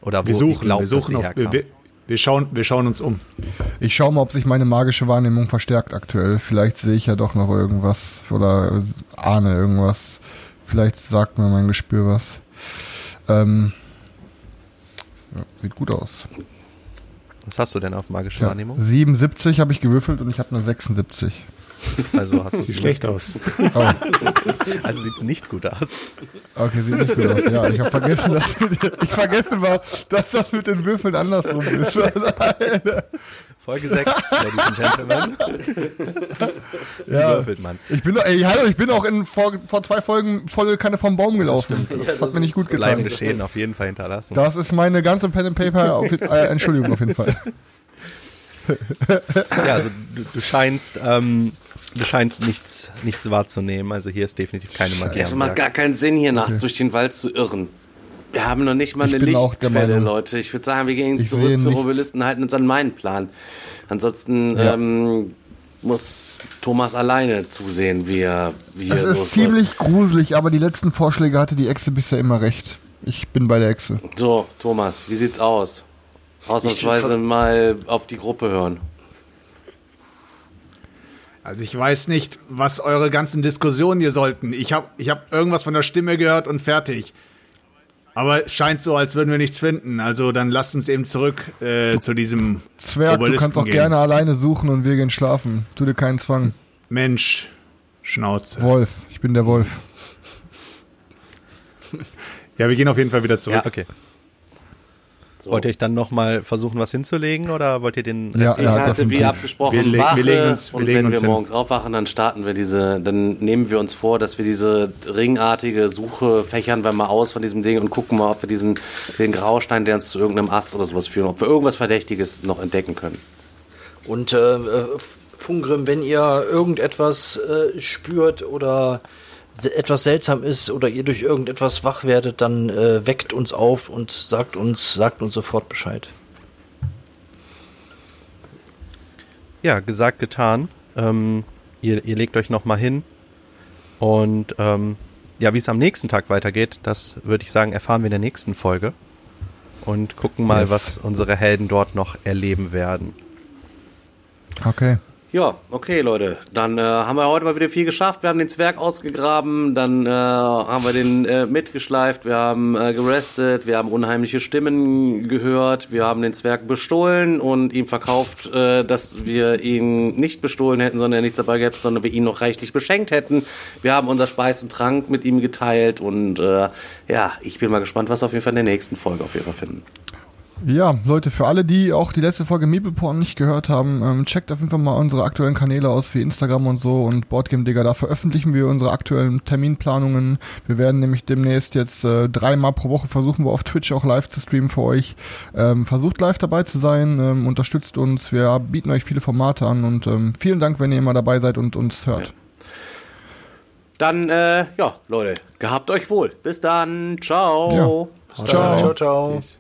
Oder wo Wir ihr suchen, glaubt, wir suchen auf, wir, wir schauen, wir schauen uns um. Ich schaue mal, ob sich meine magische Wahrnehmung verstärkt aktuell. Vielleicht sehe ich ja doch noch irgendwas oder ahne irgendwas. Vielleicht sagt mir mein Gespür was. Ähm, ja, sieht gut aus. Was hast du denn auf magische Ja, Wahrnehmung? 77 habe ich gewürfelt und ich habe eine 76. Also hast du Sieht schlecht aus. Oh, [laughs] Also sieht's nicht gut aus. okay, sieht nicht gut aus. Ja, ich habe vergessen, dass ich vergessen war, dass das mit den Würfeln andersrum ist. [laughs] Folge 6, Ladies and Gentlemen. Ja. würfelt man? Ich bin, ey, hallo, ich bin auch in vor, vor zwei Folgen voll keine vom Baum gelaufen. Das, Das- hat mir nicht gut Bleibende getan. Schäden auf jeden Fall hinterlassen. Das ist meine ganze Pen and Paper. Auf, äh, Entschuldigung auf jeden Fall. Ja, also du, du scheinst, ähm, du scheinst nichts, nichts wahrzunehmen. Also hier ist definitiv keine Magie. Es macht gar keinen Sinn, hier nachts durch den Wald zu irren. Wir haben noch nicht mal Ich eine Lichtquelle. Leute. Ich würde sagen, wir gehen Ich zurück nichts. Obelisken, halten uns an meinen Plan. Ansonsten Ja. ähm, muss Thomas alleine zusehen, wie er, wie er Es ist ziemlich gruselig, aber die letzten Vorschläge hatte die Echse bisher immer recht. Ich bin bei der Echse. So, Thomas, wie sieht's aus? Ausnahmsweise mal auf die Gruppe hören. Also ich weiß nicht, was eure ganzen Diskussionen hier sollten. Ich habe ich hab irgendwas von der Stimme gehört und fertig. Aber es scheint so, als würden wir nichts finden. Also dann lasst uns eben zurück äh, zu diesem Zwerg, du Obelisken kannst auch gehen. gerne alleine suchen und wir gehen schlafen. Tu dir keinen Zwang. Mensch, Schnauze. Wolf, ich bin der Wolf. Ja, wir gehen auf jeden Fall wieder zurück. Okay. So. Wollt ihr euch dann nochmal versuchen, was hinzulegen oder wollt ihr den Ja, Rest Ich ja, hatte definitiv. wie abgesprochen Wir le- wir Wache legen uns- wir und legen wenn uns wir hin. morgens aufwachen, dann starten wir diese, dann nehmen wir uns vor, dass wir diese ringartige Suche fächern wir mal aus von diesem Ding und gucken mal, ob wir diesen den Graustein, der uns zu irgendeinem Ast oder sowas führen, ob wir irgendwas Verdächtiges noch entdecken können. Und äh, äh, Fungrim, wenn ihr irgendetwas äh, spürt oder etwas seltsam ist oder ihr durch irgendetwas wach werdet, dann äh, weckt uns auf und sagt uns, sagt uns sofort Bescheid. Ja, gesagt, getan. Ähm, ihr, ihr legt euch nochmal hin. Und ähm, ja, wie es am nächsten Tag weitergeht, das würde ich sagen, erfahren wir in der nächsten Folge. Und gucken mal, was unsere Helden dort noch erleben werden. Okay. Ja, okay, Leute. Dann äh, haben wir heute mal wieder viel geschafft. Wir haben den Zwerg ausgegraben, dann äh, haben wir den äh, mitgeschleift, wir haben äh, gerestet, wir haben unheimliche Stimmen gehört, wir haben den Zwerg bestohlen und ihm verkauft, äh, dass wir ihn nicht bestohlen hätten, sondern er nichts dabei gehabt, sondern wir ihn noch reichlich beschenkt hätten. Wir haben unser Speis und Trank mit ihm geteilt und äh, ja, ich bin mal gespannt, was wir auf jeden Fall in der nächsten Folge auf jeden Fall finden. Ja, Leute, für alle, die auch die letzte Folge Meepleporn nicht gehört haben, ähm, checkt auf jeden Fall mal unsere aktuellen Kanäle aus wie Instagram und so und Boardgame Digger. Da veröffentlichen wir unsere aktuellen Terminplanungen. Wir werden nämlich demnächst jetzt äh, dreimal pro Woche versuchen, wir auf Twitch auch live zu streamen für euch. Ähm, versucht live dabei zu sein, ähm, unterstützt uns. Wir bieten euch viele Formate an und ähm, vielen Dank, wenn ihr immer dabei seid und uns hört. Dann, äh, ja, Leute, gehabt euch wohl. Bis dann. Ciao. Ja. Ciao. Ciao, ciao. Peace.